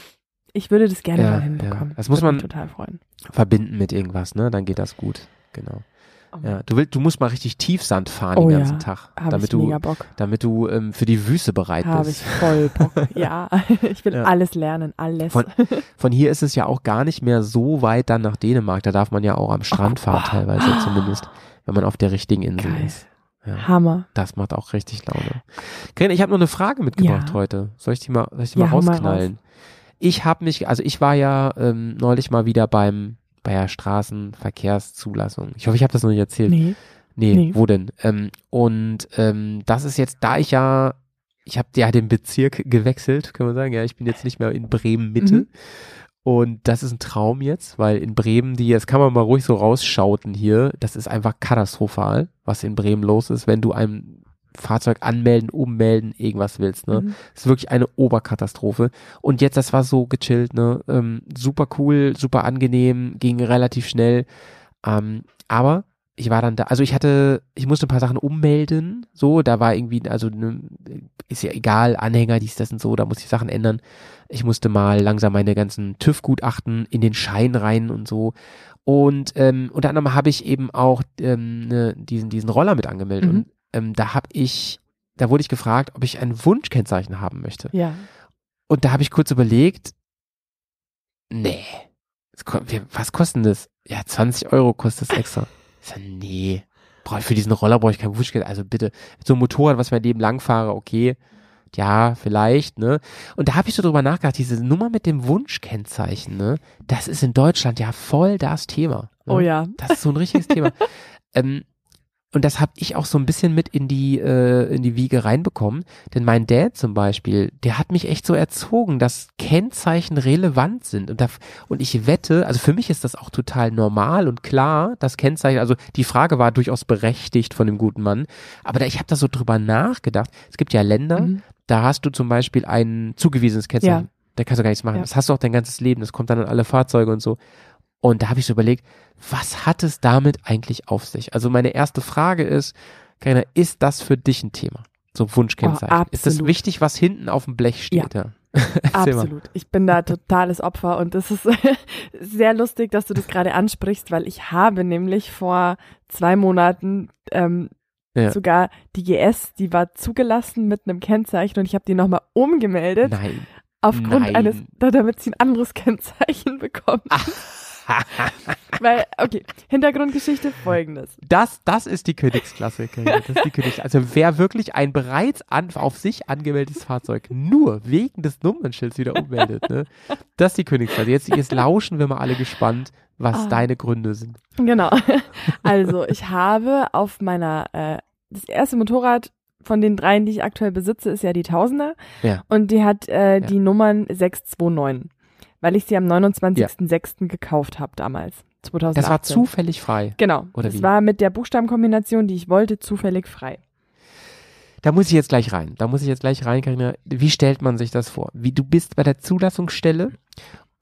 ich würde das gerne Ja, mal hinbekommen. ja. Das muss man- mich total freuen. Verbinden mit irgendwas, ne? Dann geht das gut. Genau. Ja, du willst, du musst mal richtig Tiefsand fahren Oh den ja, ganzen Tag, Habe damit ich du, mega Bock. damit du ähm, für die Wüste bereit Habe ich bist. voll Bock. ja, ich will Ja. alles lernen, alles. Von- Von hier ist es ja auch gar nicht mehr so weit dann nach Dänemark. Da darf man ja auch am Strand fahren oh. teilweise zumindest, wenn man auf der richtigen Insel Geil. ist. Ja, Hammer. das macht auch richtig Laune. Karin, ich habe noch eine Frage mitgebracht Ja. heute. Soll ich die mal, soll ich die Ja, mal hau mal rausknallen? Ich habe mich, also ich war ja ähm, neulich mal wieder beim bei der Straßenverkehrszulassung. Ich hoffe, ich habe das noch nicht erzählt. Nee. Nee, Nee. wo denn? Ähm, und ähm, das ist jetzt, da ich ja, ich habe ja den Bezirk gewechselt, kann man sagen. Ja, ich bin jetzt nicht mehr in Bremen Mitte. Mhm. Und das ist ein Traum jetzt, weil in Bremen, die, das kann man mal ruhig so rausschauten hier, das ist einfach katastrophal, was in Bremen los ist, wenn du ein Fahrzeug anmelden, ummelden, irgendwas willst, ne? Mhm. Ist wirklich eine Oberkatastrophe. Und jetzt, das war so gechillt, ne? Ähm, super cool, super angenehm, ging relativ schnell. Ähm, aber ich war dann da, also ich hatte, ich musste ein paar Sachen ummelden, so, da war irgendwie, also ne, ist ja egal, Anhänger, dies, das und so, da muss ich Sachen ändern. Ich musste mal langsam meine ganzen TÜV-Gutachten in den Schein rein und so. Und ähm, unter anderem habe ich eben auch ähm, ne, diesen, diesen Roller mit angemeldet. Mhm. Und ähm, da habe ich, da wurde ich gefragt, ob ich ein Wunschkennzeichen haben möchte. Ja. Und da habe ich kurz überlegt, nee, was kostet das? Ja, 20 Euro kostet das extra. Ich sag, nee, brauch ich für diesen Roller brauche ich kein Wunschkennzeichen. Also bitte, so ein Motorrad, was ich mein Leben lang fahre, okay, ja, vielleicht, ne? Und da habe ich so drüber nachgedacht, diese Nummer mit dem Wunschkennzeichen, ne? Das ist in Deutschland ja voll das Thema. Ne? Oh ja. Das ist so ein richtiges Thema. Ähm, und das habe ich auch so ein bisschen mit in die, äh, in die Wiege reinbekommen. Denn mein Dad zum Beispiel, der hat mich echt so erzogen, dass Kennzeichen relevant sind. Und, da, und ich wette, also für mich ist das auch total normal und klar, dass Kennzeichen, also die Frage war durchaus berechtigt von dem guten Mann. Aber da, ich habe da so drüber nachgedacht. Es gibt ja Länder, Mhm. da hast du zum Beispiel ein zugewiesenes Kennzeichen. Ja. Da kannst du gar nichts machen. Ja. Das hast du auch dein ganzes Leben. Das kommt dann an alle Fahrzeuge und so. Und da habe ich so überlegt, was hat es damit eigentlich auf sich? Also meine erste Frage ist, Carina, ist das für dich ein Thema? So Wunschkennzeichen. Oh, ist das wichtig, was hinten auf dem Blech steht? Ja. Absolut. Ich bin da totales Opfer und das ist sehr lustig, dass du das gerade ansprichst, weil ich habe nämlich vor zwei Monaten ähm, Ja. sogar die GS, die war zugelassen mit einem Kennzeichen und ich habe die nochmal umgemeldet Nein. aufgrund nein. eines, da- damit sie ein anderes Kennzeichen bekommen. Weil, okay, Hintergrundgeschichte folgendes. Das, das ist die Königsklasse. Das ist die Königs also wer wirklich ein bereits an, auf sich angemeldetes Fahrzeug nur wegen des Nummernschilds wieder ummeldet, ne? Das ist die Königsklasse. Jetzt, jetzt lauschen wir mal alle gespannt, was Ah. deine Gründe sind. Genau. Also, ich habe auf meiner, äh, das erste Motorrad von den dreien, die ich aktuell besitze, ist ja die Tausender. Ja. Und die hat äh, Ja. die Nummern 629, weil ich sie am 29.06. gekauft habe damals, 2018. Das war zufällig frei. Genau. Oder das wie? war mit der Buchstabenkombination, die ich wollte, zufällig frei. da muss ich jetzt gleich rein. Da muss ich jetzt gleich rein, Carina. Wie stellt man sich das vor? Wie du bist bei der Zulassungsstelle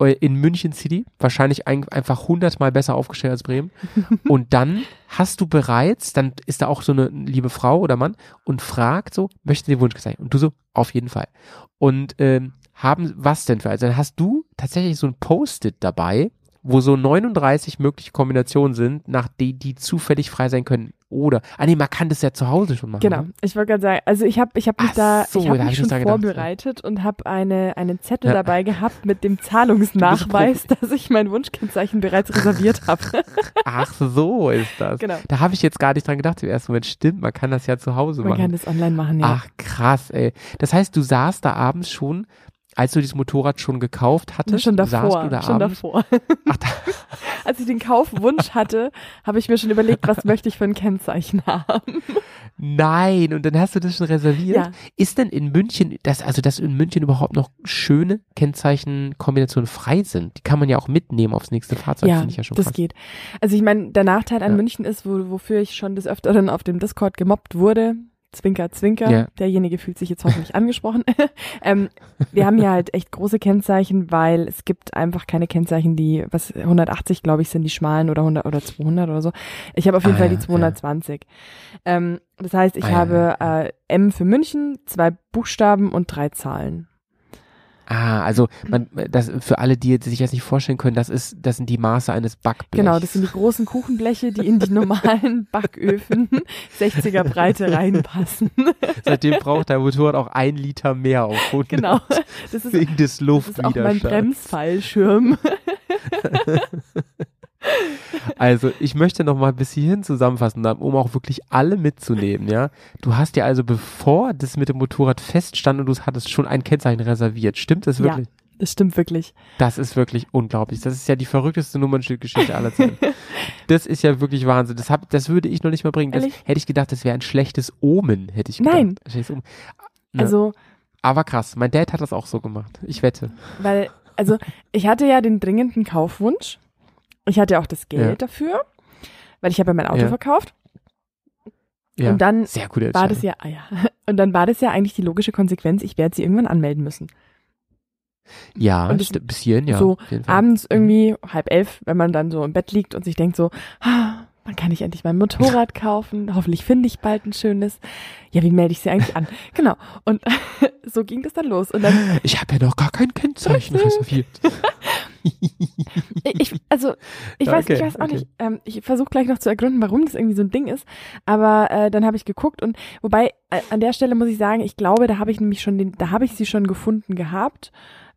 äh, in München City, wahrscheinlich ein, einfach hundertmal besser aufgestellt als Bremen. Und dann hast du bereits, dann ist da auch so eine liebe Frau oder Mann und fragt so, möchten Sie Wunsch gesagt? Und du so, auf jeden Fall. Und ähm, haben, was denn für, also dann hast du tatsächlich so ein Post-it dabei, wo so 39 mögliche Kombinationen sind, nach die, die zufällig frei sein können. Oder, ah nee, man kann das ja zu Hause schon machen. Genau, ne? ich wollte gerade sagen, also ich habe ich hab mich Ach da, so, ich hab da mich ich schon gedacht, ja. vorbereitet und habe eine, einen Zettel Ja. dabei gehabt mit dem Zahlungsnachweis, dass ich mein Wunschkennzeichen bereits reserviert habe. Ach, so ist das. Genau. Da habe ich jetzt gar nicht dran gedacht im ersten Moment. Stimmt, man kann das ja zu Hause Man machen. kann das online machen, ja. Ach, krass, ey. Das heißt, du saßt da abends schon, als du dieses Motorrad schon gekauft hattest, schon saßt davor, du da schon abends. davor. Ach, da, Als ich den Kaufwunsch hatte, habe ich mir schon überlegt, was möchte ich für ein Kennzeichen haben. nein, und dann hast du das schon reserviert. Ja. Ist denn in München, das, also dass in München überhaupt noch schöne Kennzeichenkombinationen frei sind? Die kann man ja auch mitnehmen aufs nächste Fahrzeug, Ja, finde ich ja schon das krass. geht. Also ich meine, der Nachteil an Ja. München ist, wo, wofür ich schon des Öfteren auf dem Discord gemobbt wurde, Zwinker, Zwinker, Ja. derjenige fühlt sich jetzt hoffentlich angesprochen. ähm, wir haben ja halt echt große Kennzeichen, weil es gibt einfach keine Kennzeichen, die, was 180 glaube ich sind die schmalen oder 100 oder 200 oder so. Ich habe auf jeden Ah, Fall ja, die 220. Ähm, das heißt, ich Ah, ja, habe Äh, M für München, zwei Buchstaben und drei Zahlen. Ah, also man, das für alle, die sich jetzt nicht vorstellen können, das ist, das sind die Maße eines Backblechs. Genau, das sind die großen Kuchenbleche, die in die normalen Backöfen 60er Breite reinpassen. Seitdem braucht der Motorrad auch ein Liter mehr auf 100 Genau. Das ist, wegen des das ist auch mein. Bremsfallschirm. Also ich möchte noch mal bis hierhin zusammenfassen, um auch wirklich alle mitzunehmen, ja. Du hast dir also, bevor das mit dem Motorrad feststand und du hattest schon ein Kennzeichen reserviert. Stimmt das Ja. wirklich? Das stimmt wirklich. Das ist wirklich unglaublich. Das ist ja die verrückteste Nummernschildgeschichte aller Zeiten. das ist ja wirklich Wahnsinn. Das, hab, das würde ich noch nicht mal bringen. Das, hätte ich gedacht, das wäre ein schlechtes Omen, hätte ich gedacht. Nein. Ne. Also, Aber krass, mein Dad hat das auch so gemacht. Ich wette. weil, also ich hatte ja den dringenden Kaufwunsch. Ich hatte auch das Geld Ja. dafür, weil ich habe ja mein Auto Ja. verkauft. Ja. Und dann Sehr gute war das ja, ah ja. Und dann war das ja eigentlich die logische Konsequenz, ich werde sie irgendwann anmelden müssen. Ja, Und das- bis hierhin, ja. so. Abends irgendwie halb elf, wenn man dann so im Bett liegt und sich denkt so, ah, wann kann ich endlich mein Motorrad kaufen? Hoffentlich finde ich bald ein schönes. Ja, wie melde ich sie eigentlich an? Genau. Und so ging das dann los. Und dann, Ich habe ja noch gar kein Kennzeichen reserviert. ich, also, ich weiß, ich okay, weiß auch okay. nicht, ähm, ich versuche gleich noch zu ergründen, warum das irgendwie so ein Ding ist. Aber äh, dann habe ich geguckt und wobei, äh, an der Stelle muss ich sagen, ich glaube, da habe ich nämlich schon den, da habe ich sie schon gefunden gehabt.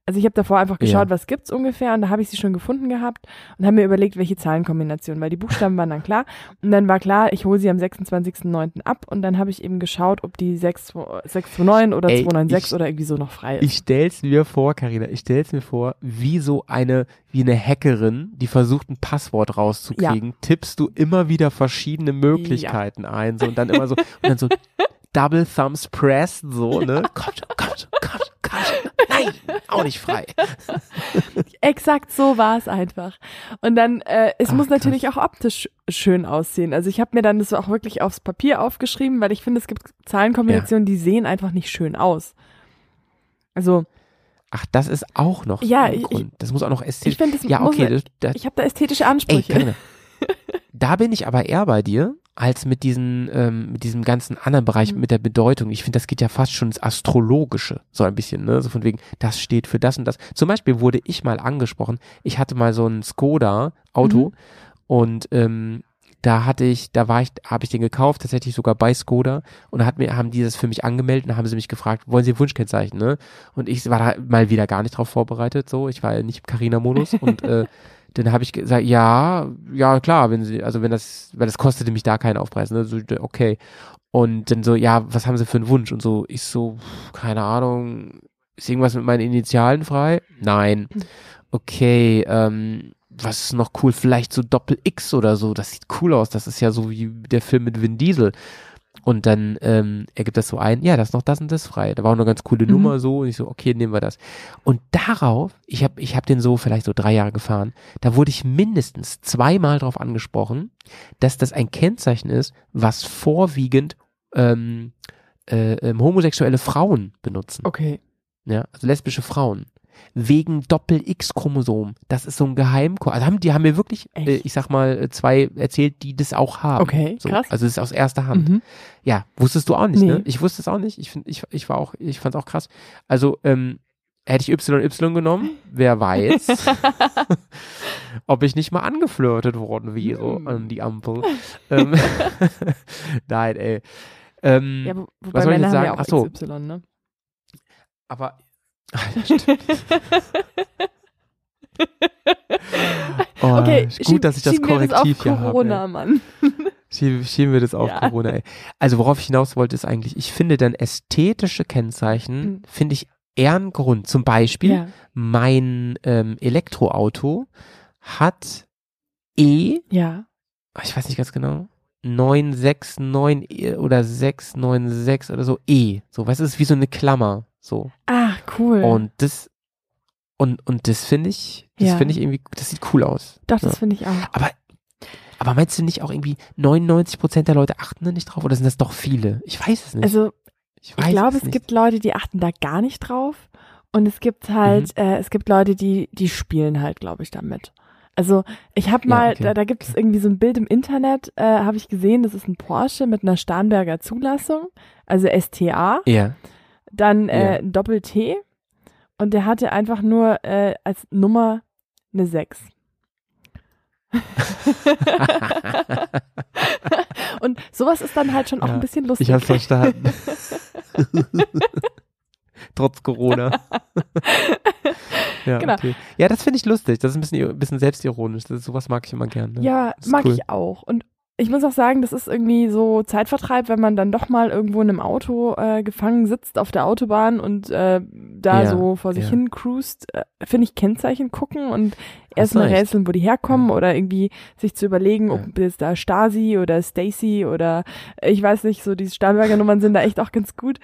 Also ich habe davor einfach geschaut, Ja. was gibt's ungefähr und da habe ich sie schon gefunden gehabt und habe mir überlegt, welche Zahlenkombination, weil die Buchstaben waren dann klar und dann war klar, ich hole sie am 26.09. ab und dann habe ich eben geschaut, ob die 6, 629 oder Ey, 296 ich- oder irgendwie so noch frei ist. Ich stell's mir vor, Karina, ich stell's mir vor, wie so eine, wie eine Hackerin, die versucht, ein Passwort rauszukriegen, tippst du immer wieder verschiedene Möglichkeiten ein, so, und dann immer so, und dann so, Double Thumbs pressed, so, ne? Gott, Gott, Gott, Gott, nein, auch nicht frei. Exakt so war es einfach. Und dann, äh, es Ach, muss krass. natürlich auch optisch schön aussehen. Also ich habe mir dann das auch wirklich aufs Papier aufgeschrieben, weil ich finde, es gibt Zahlenkombinationen, die sehen einfach nicht schön aus. Also Ach, das ist auch noch Ja, ein ich- Grund. Das muss auch noch ästhetisch. ich finde, das Ja, muss okay, man- das, das, ich habe da ästhetische Ey, Ansprüche. Karina, da bin ich aber eher bei dir als mit diesen, ähm, mit diesem ganzen anderen Bereich Mhm. mit der Bedeutung. Ich finde, das geht ja fast schon ins Astrologische, so ein bisschen, ne? So von wegen, das steht für das und das. Zum Beispiel wurde ich mal angesprochen, ich hatte mal so ein Skoda-Auto Mhm. und ähm, da hatte ich, da war ich, habe ich den gekauft, tatsächlich sogar bei Skoda und da hat mir, haben die das für mich angemeldet und haben sie mich gefragt, wollen Sie Wunschkennzeichen, ne? Und ich war da mal wieder gar nicht drauf vorbereitet, so, ich war ja nicht im Carina-Modus und äh, dann habe ich gesagt, ja, ja klar, wenn sie, also wenn das, weil das kostete mich da keinen Aufpreis, ne? So, okay. Und dann so, ja, was haben sie für einen Wunsch? Und so, ich so, keine Ahnung, ist irgendwas mit meinen Initialen frei? Nein. Okay, ähm, was ist noch cool? Vielleicht so Doppel X oder so, das sieht cool aus. Das ist ja so wie der Film mit Vin Diesel. Und dann ähm, er gibt das so ein, ja, das ist noch das und das frei. Da war auch eine ganz coole Mhm. Nummer so und ich so, okay, nehmen wir das. Und darauf, ich habe ich hab den so vielleicht so drei Jahre gefahren, da wurde ich mindestens zweimal darauf angesprochen, dass das ein Kennzeichen ist, was vorwiegend ähm, äh, ähm, homosexuelle Frauen benutzen. Okay. Ja, also lesbische Frauen. Wegen Doppel-X-Chromosom. Das ist so ein Geheimcode. Also haben, die haben mir wirklich, äh, ich sag mal, äh, zwei erzählt, die das auch haben. Okay, so. krass. Also es ist aus erster Hand. Mhm. Ja, wusstest du auch nicht, Nee. ne? Ich wusste es auch nicht. Ich find, ich, ich war auch, ich fand's auch krass. Also, ähm, hätte ich YY genommen, wer weiß, ob ich nicht mal angeflirtet worden wäre Hm. an die Ampel. ähm, Nein, ey. Ähm, Ja, wo, wobei was soll ich jetzt sagen? ja auch Ach so. XY, ne? aber. Stimmt. Oh, okay, gut, schieb- dass ich das schieben wir Korrektiv das hier auf habe. Corona, Mann. Schieben, schieben wir das auf Ja. Corona, ey. Also worauf ich hinaus wollte, ist eigentlich, ich finde dann ästhetische Kennzeichen, Hm. finde ich eher einen Grund. Zum Beispiel, Ja. mein ähm, Elektroauto hat E, Ja. ich weiß nicht ganz genau, 969 E oder 696 oder so E. So, es ist wie so eine Klammer. So. Ah, cool. Und das, und, und das finde ich, das Ja. finde ich irgendwie, das sieht cool aus. Doch, das ja. finde ich auch. Aber, aber meinst du nicht auch irgendwie 99 Prozent der Leute achten da nicht drauf oder sind das doch viele? Ich weiß es nicht. Also, ich ich glaube, es nicht. gibt Leute, die achten da gar nicht drauf. Und es gibt halt, Mhm. äh, es gibt Leute, die, die spielen halt, glaube ich, damit. Also ich habe Ja, mal, okay, da, da gibt es irgendwie so ein Bild im Internet, äh, habe ich gesehen, das ist ein Porsche mit einer Starnberger Zulassung, also STA, Ja. Dann äh, Ja. ein Doppel-T und der hatte einfach nur äh, als Nummer eine 6. und sowas ist dann halt schon auch Ja, ein bisschen lustig. Ich hab's verstanden. Trotz Corona. ja, Genau. okay. ja, das finde ich lustig. Das ist ein bisschen, ein bisschen selbstironisch. Das, sowas mag ich immer gerne. Ja, mag cool. ich auch. Und ich muss auch sagen, das ist irgendwie so Zeitvertreib, wenn man dann doch mal irgendwo in einem Auto äh, gefangen sitzt auf der Autobahn und äh, da Ja, so vor sich ja. hin cruist, äh, finde ich Kennzeichen gucken und erstmal rätseln, wo die herkommen oder irgendwie sich zu überlegen, ob Ja. es da Stasi oder Stacy oder äh, ich weiß nicht, so diese Starnberger Nummern sind da echt auch ganz gut.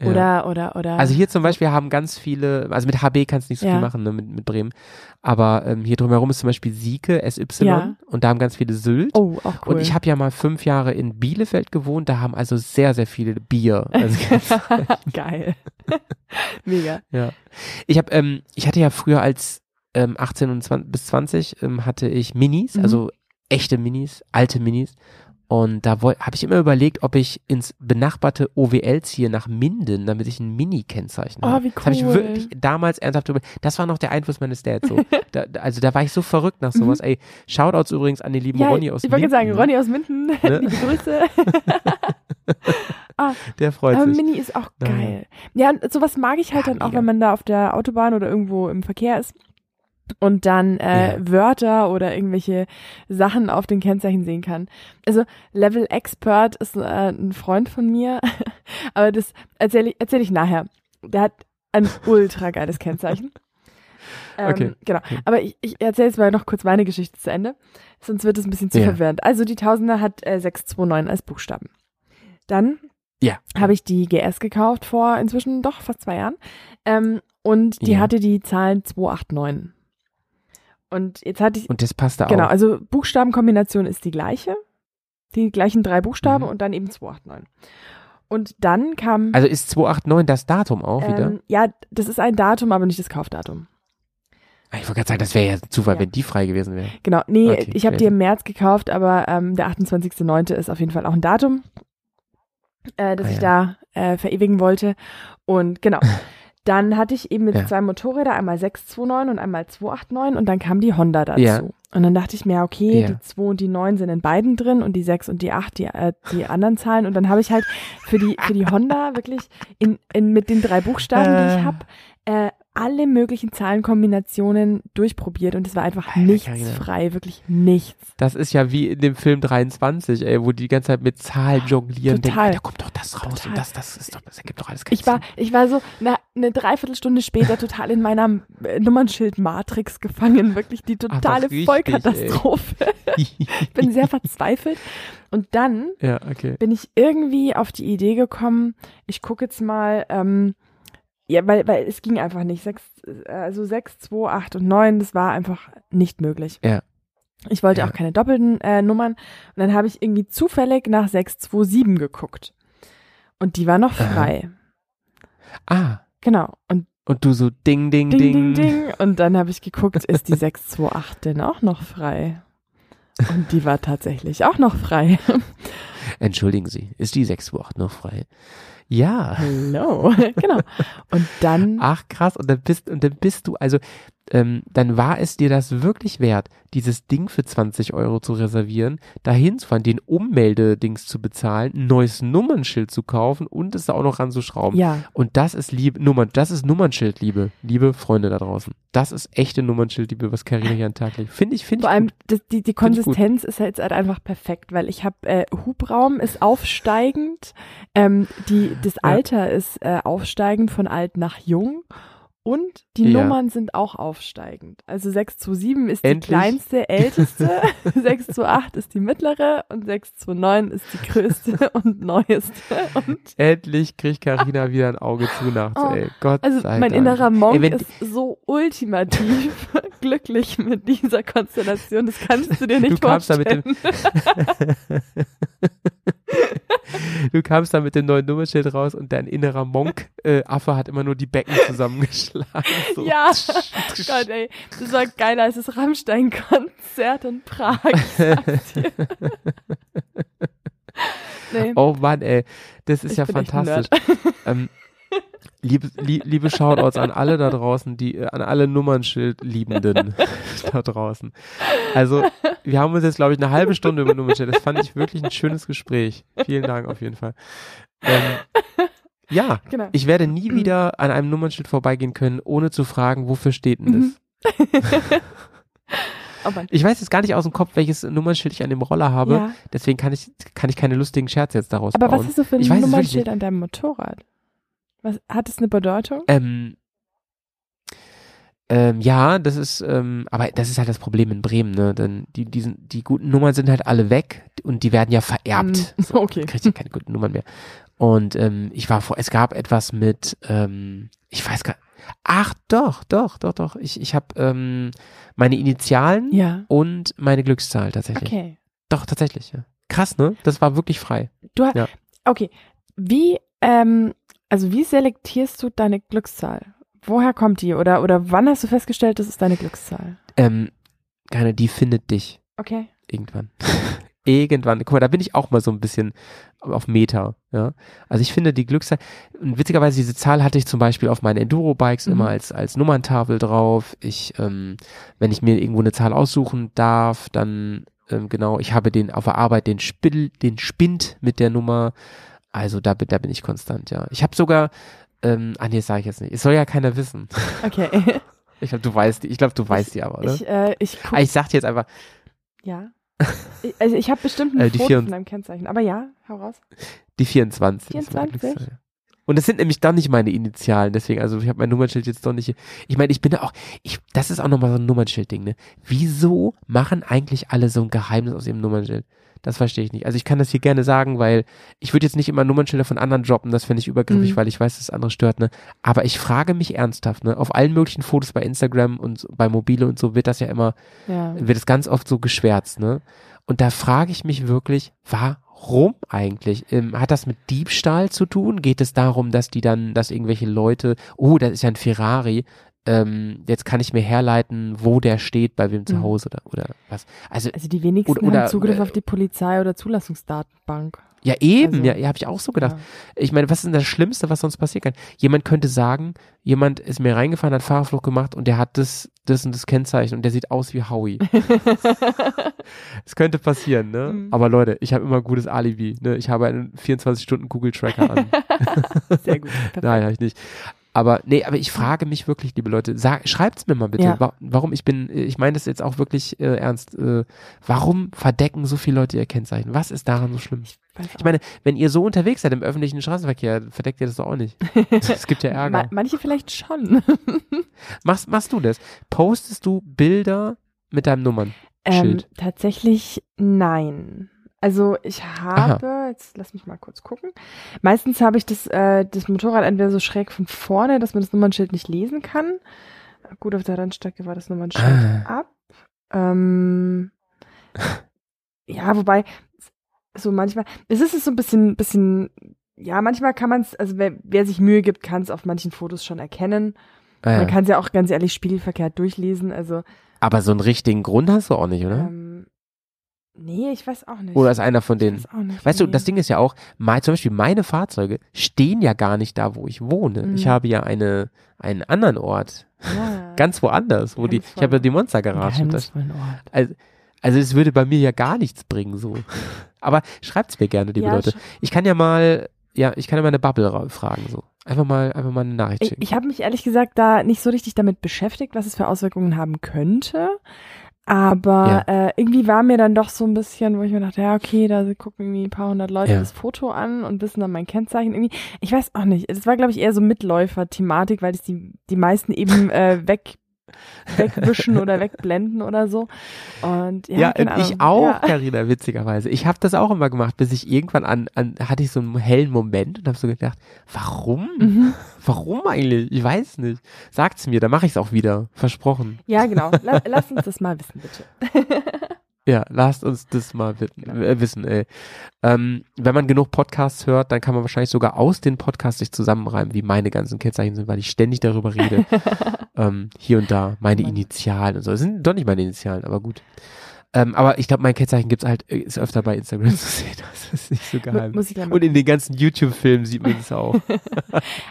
Ja. Oder, oder, oder. Also hier zum Beispiel haben ganz viele, also mit HB kannst du nicht so Ja. viel machen, ne, mit, mit Bremen. Aber ähm, hier drumherum ist zum Beispiel Sieke, SY Ja. und da haben ganz viele Sylt. oh, auch cool. Und ich habe ja mal fünf Jahre in Bielefeld gewohnt, da haben also sehr, sehr viele Bier. Also, Geil. Mega. ja. Ich habe, ähm, ich hatte ja früher als ähm, 18 und 20, bis 20 ähm, hatte ich Minis, Mhm. also echte Minis, alte Minis. Und da habe ich immer überlegt, ob ich ins benachbarte OWL ziehe nach Minden, damit ich ein Mini-Kennzeichen Oh, habe. wie Das habe ich cool. wirklich damals ernsthaft über. Das war noch der Einfluss meines Dads. So. da, also da war ich so verrückt nach sowas. Ey, Shoutouts übrigens an den lieben Mhm. Ja, Ronny aus ich wollte sagen, Minden. Ronny aus Minden, Ne? liebe Grüße. Der freut Aber sich. Mini ist auch Naja. geil. Ja, und sowas mag ich halt Ja, dann auch, mega. wenn man da auf der Autobahn oder irgendwo im Verkehr ist und dann äh, Ja. Wörter oder irgendwelche Sachen auf den Kennzeichen sehen kann. Also Level Expert ist äh, ein Freund von mir, aber das erzähle ich, erzähl ich nachher. Der hat ein ultra geiles Kennzeichen. Ähm, Okay. Genau. Aber ich, ich erzähle jetzt mal noch kurz meine Geschichte zu Ende, sonst wird es ein bisschen zu Ja. verwirrend. Also die Tausender hat äh, 629 als Buchstaben. Dann Ja. habe ich die GS gekauft vor inzwischen doch fast zwei Jahren. Ähm, und die hatte die Zahlen 289. Und jetzt hatte ich, Und das passt da genau, auch. also Buchstabenkombination ist die gleiche. Die gleichen drei Buchstaben Mhm. und dann eben 289. Und dann kam, Also ist 289 das Datum auch wieder? ähm, ja, das ist ein Datum, aber nicht das Kaufdatum. Ah, Ich wollte gerade sagen, das wäre ja ein Zufall, Ja. wenn die frei gewesen wäre. Genau, nee, Okay, ich habe die im März gekauft, aber ähm, der 28.09. ist auf jeden Fall auch ein Datum, äh, das Ah, ich ja. da äh, verewigen wollte. Und genau, dann hatte ich eben jetzt Ja. zwei Motorräder, einmal 629 und einmal 289 und dann kam die Honda dazu. Ja. Und dann dachte ich mir, okay, Ja. die 2 und die 9 sind in beiden drin und die 6 und die 8 die, äh, die anderen Zahlen. Und dann habe ich halt für die, für die Honda wirklich in, in, mit den drei Buchstaben, die Äh. ich habe, äh, alle möglichen Zahlenkombinationen durchprobiert und es war einfach Alter, nichts Carina. frei, wirklich nichts. Das ist ja wie in dem Film 23, ey, wo die die ganze Zeit mit Zahlen jonglieren. Total. Denken, da kommt doch das raus Total. und das, das ist doch, das ergibt doch alles keinen Ich war, ich war so eine, eine Dreiviertelstunde später total in meiner äh, Nummernschild-Matrix gefangen. Wirklich die totale richtig, Vollkatastrophe. Ich bin sehr verzweifelt. Und dann ja, okay. bin ich irgendwie auf die Idee gekommen, ich gucke jetzt mal, ähm, ja, weil, weil es ging einfach nicht. Sechs, also sechs, zwei, acht und neun, das war einfach nicht möglich. Ja. Ich wollte Ja. auch keine doppelten äh, Nummern. Und dann habe ich irgendwie zufällig nach 627 geguckt. Und die war noch frei. Ah, Genau. Und und du so ding, ding, ding, ding. ding, ding. Und dann habe ich geguckt, ist die 628 denn auch noch frei? Und die war tatsächlich auch noch frei. Entschuldigen Sie, ist die 628 noch frei? Ja. Hallo. genau. Und dann, Ach krass, und dann bist, und dann bist du, also, ähm, dann war es dir das wirklich wert, dieses Ding für 20 Euro zu reservieren, dahin zu fahren, den Ummeldedings zu bezahlen, ein neues Nummernschild zu kaufen und es da auch noch ranzuschrauben. ja, Und das ist Liebe, Nummern, das ist Nummernschildliebe, liebe Freunde da draußen. Das ist echte Nummernschildliebe, was Karina hier an den Tag legt. Finde ich, finde vor ich allem gut. das, die, die. Konsistenz ist jetzt halt einfach perfekt, weil ich habe äh, Hubraum ist aufsteigend, ähm, die das Ja. Alter ist äh, aufsteigend von alt nach jung und die Ja. Nummern sind auch aufsteigend. Also 627 ist die Endlich. kleinste, älteste, 628 ist die mittlere und 629 ist die größte und neueste. Und Endlich kriegt Karina wieder ein Auge zu nachts, Oh, ey. Gott also sei mein Dank. innerer Monk Ey, ist so ultimativ glücklich mit dieser Konstellation. Das kannst du dir nicht Du kamst da mit vorstellen. dem- Du kamst da mit dem neuen Nummernschild raus und dein innerer Monk-Affe hat immer nur die Becken zusammengeschlagen. So. Ja, Gott, ey, das war geiler als das Rammstein-Konzert in Prag. nee, Oh Mann, ey, das ist Ich ja fantastisch. Ähm, liebe, lie, liebe Shoutouts an alle da draußen, die, äh, an alle Nummernschild-Liebenden da draußen. Also, wir haben uns jetzt, glaube ich, eine halbe Stunde über Nummernschild. Das fand ich wirklich ein schönes Gespräch. Vielen Dank auf jeden Fall. Ähm, ja, genau. ich werde nie wieder an einem Nummernschild vorbeigehen können, ohne zu fragen, wofür steht denn das? oh Mann. Ich weiß jetzt gar nicht aus dem Kopf, welches Nummernschild ich an dem Roller habe. Ja. Deswegen kann ich, kann ich keine lustigen Scherze jetzt daraus Aber bauen. was hast du für ein Nummernschild an deinem Motorrad? Was, hat es eine Bedeutung? Ähm, ähm, ja, das ist, ähm, aber das ist halt das Problem in Bremen, ne? Denn die, die, sind, die guten Nummern sind halt alle weg und die werden ja vererbt. Mm, So, okay. Man kriegt ja keine guten Nummern mehr. Und ähm, ich war vor, es gab etwas mit, ähm, ich weiß gar ach doch, doch, doch, doch. Ich, ich habe ähm, meine Initialen Ja. und meine Glückszahl tatsächlich. Okay. Doch, tatsächlich, ja. Krass, ne? Das war wirklich frei. Du ha- Ja. Okay. Wie, ähm, also wie selektierst du deine Glückszahl? Woher kommt die? Oder, oder wann hast du festgestellt, das ist deine Glückszahl? Ähm, keine, die findet dich. Okay. Irgendwann. Irgendwann. Guck mal, da bin ich auch mal so ein bisschen auf Meter, ja. Also ich finde die Glückszahl, und witzigerweise diese Zahl hatte ich zum Beispiel auf meinen Enduro-Bikes Mhm. immer als, als Nummerntafel drauf. Ich, ähm, wenn ich mir irgendwo eine Zahl aussuchen darf, dann, ähm, genau, ich habe den auf der Arbeit den Spill, den Spind mit der Nummer. Also da, bin- da bin ich konstant, ja. Ich habe sogar, ähm, ah nee, das sage ich jetzt nicht. Es soll ja keiner wissen. Okay. Ich glaube, du weißt die, ich glaube, du weißt die aber, oder? Ich, äh, ich guck, ah, ich sag dir jetzt einfach, ja. Ich, also ich habe bestimmt ein Äh, die Foto von deinem Kennzeichen. Aber ja, hau raus. Die 24. ist meine 24? Glückszahl. Und das sind nämlich dann nicht meine Initialen, deswegen, also ich habe mein Nummernschild jetzt doch nicht. Ich meine, ich bin ja auch, ich, das ist auch nochmal so ein Nummernschild-Ding, ne? Wieso machen eigentlich alle so ein Geheimnis aus ihrem Nummernschild? Das verstehe ich nicht. Also ich kann das hier gerne sagen, weil ich würde jetzt nicht immer Nummernschilder von anderen droppen, das finde ich übergriffig, Mhm. weil ich weiß, dass andere stört, ne? Aber ich frage mich ernsthaft, ne? Auf allen möglichen Fotos bei Instagram und bei Mobile und so wird das ja immer Ja. wird es ganz oft so geschwärzt, ne? Und da frage ich mich wirklich, warum eigentlich? Ähm, hat das mit Diebstahl zu tun? Geht es darum, dass die dann, dass irgendwelche Leute, oh, das ist ja ein Ferrari, ähm, jetzt kann ich mir herleiten, wo der steht, bei wem zu Mhm. Hause oder, oder was? Also, Also die wenigsten Oder- oder, haben Zugriff äh, auf die Polizei oder Zulassungsdatenbank. ja eben, Also, ja, ja habe ich auch so gedacht. Ja. Ich meine, was ist denn das Schlimmste, was sonst passieren kann? Jemand könnte sagen, jemand ist mir reingefahren, hat Fahrerflucht gemacht und der hat das, das und das Kennzeichen und der sieht aus wie Howie. Es könnte passieren, ne? Mhm. Aber Leute, ich habe immer ein gutes Alibi, ne? Ich habe einen 24-Stunden-Google-Tracker an. Sehr gut. Nein, habe ich nicht. Aber nee, aber ich frage mich wirklich, liebe Leute, sag, schreibt's mir mal bitte, Ja. wa warum ich bin, äh, ich meine das jetzt auch wirklich äh, ernst, äh, warum verdecken so viele Leute ihr Kennzeichen? Was ist daran so schlimm? Ich meine, wenn ihr so unterwegs seid im öffentlichen Straßenverkehr, verdeckt ihr das doch auch nicht. Es gibt ja Ma Ärger. manche vielleicht schon. Machst, machst du das? Postest du Bilder mit deinem Nummern? Ähm, tatsächlich nein. Also ich habe, jetzt lass mich mal kurz gucken. Meistens habe ich das, äh, das Motorrad entweder so schräg von vorne, dass man das Nummernschild nicht lesen kann. Gut, auf der Rennstrecke war das Nummernschild Ah. ab. Ähm, ja, wobei, so manchmal, es ist so ein bisschen, bisschen ja, manchmal kann man es, also wer, wer sich Mühe gibt, kann es auf manchen Fotos schon erkennen. Ah, ja. Man kann es ja auch ganz ehrlich spiegelverkehrt durchlesen. Also, Aber so einen richtigen Grund hast du auch nicht, oder? ähm, nee, ich weiß auch nicht. Oder ist einer von Ich denen. weiß auch nicht, Weißt du, nee. das Ding ist ja auch, mein, zum Beispiel meine Fahrzeuge stehen ja gar nicht da, wo ich wohne. Mhm. Ich habe ja eine, einen anderen Ort, ja, ganz woanders, wo die, ich habe ja die Monstergarage. also, also es würde bei mir ja gar nichts bringen, so. Aber schreibt's mir gerne, liebe Ja, Leute. Ich kann ja mal, ja, ich kann ja mal eine Bubble ra- fragen, so. Einfach mal, einfach mal eine Nachricht Ich, schicken. ich habe mich ehrlich gesagt da nicht so richtig damit beschäftigt, was es für Auswirkungen haben könnte. Aber äh, irgendwie war mir dann doch so ein bisschen, wo ich mir dachte, ja, okay, da gucken irgendwie ein paar hundert Leute Ja. das Foto an und wissen dann mein Kennzeichen irgendwie. Ich weiß auch nicht. Es war, glaube ich, eher so Mitläufer-Thematik, weil es die, die meisten eben äh, weg, wegwischen oder wegblenden oder so. Und ja, Ja, ich auch, Ja. Carina, witzigerweise. Ich habe das auch immer gemacht, bis ich irgendwann an, an hatte ich so einen hellen Moment und habe so gedacht, warum? Mhm. Warum eigentlich? Ich weiß nicht. Sagt's mir, dann mache ich's auch wieder. Versprochen. Ja, genau. La lass uns das mal wissen, bitte. Ja, lasst uns das mal Genau. äh, wissen, ey. Ähm, wenn man genug Podcasts hört, dann kann man wahrscheinlich sogar aus den Podcasts sich zusammenreimen, wie meine ganzen Kennzeichen sind, weil ich ständig darüber rede. ähm, hier und da, meine. Initialen und so. Das sind doch nicht meine Initialen, aber gut. Ähm, aber ich glaube, mein Kennzeichen gibt's halt, äh, ist öfter bei Instagram zu sehen. Das ist nicht so geheim. Muss ich gleich Und in den ganzen YouTube-Filmen sieht man es auch.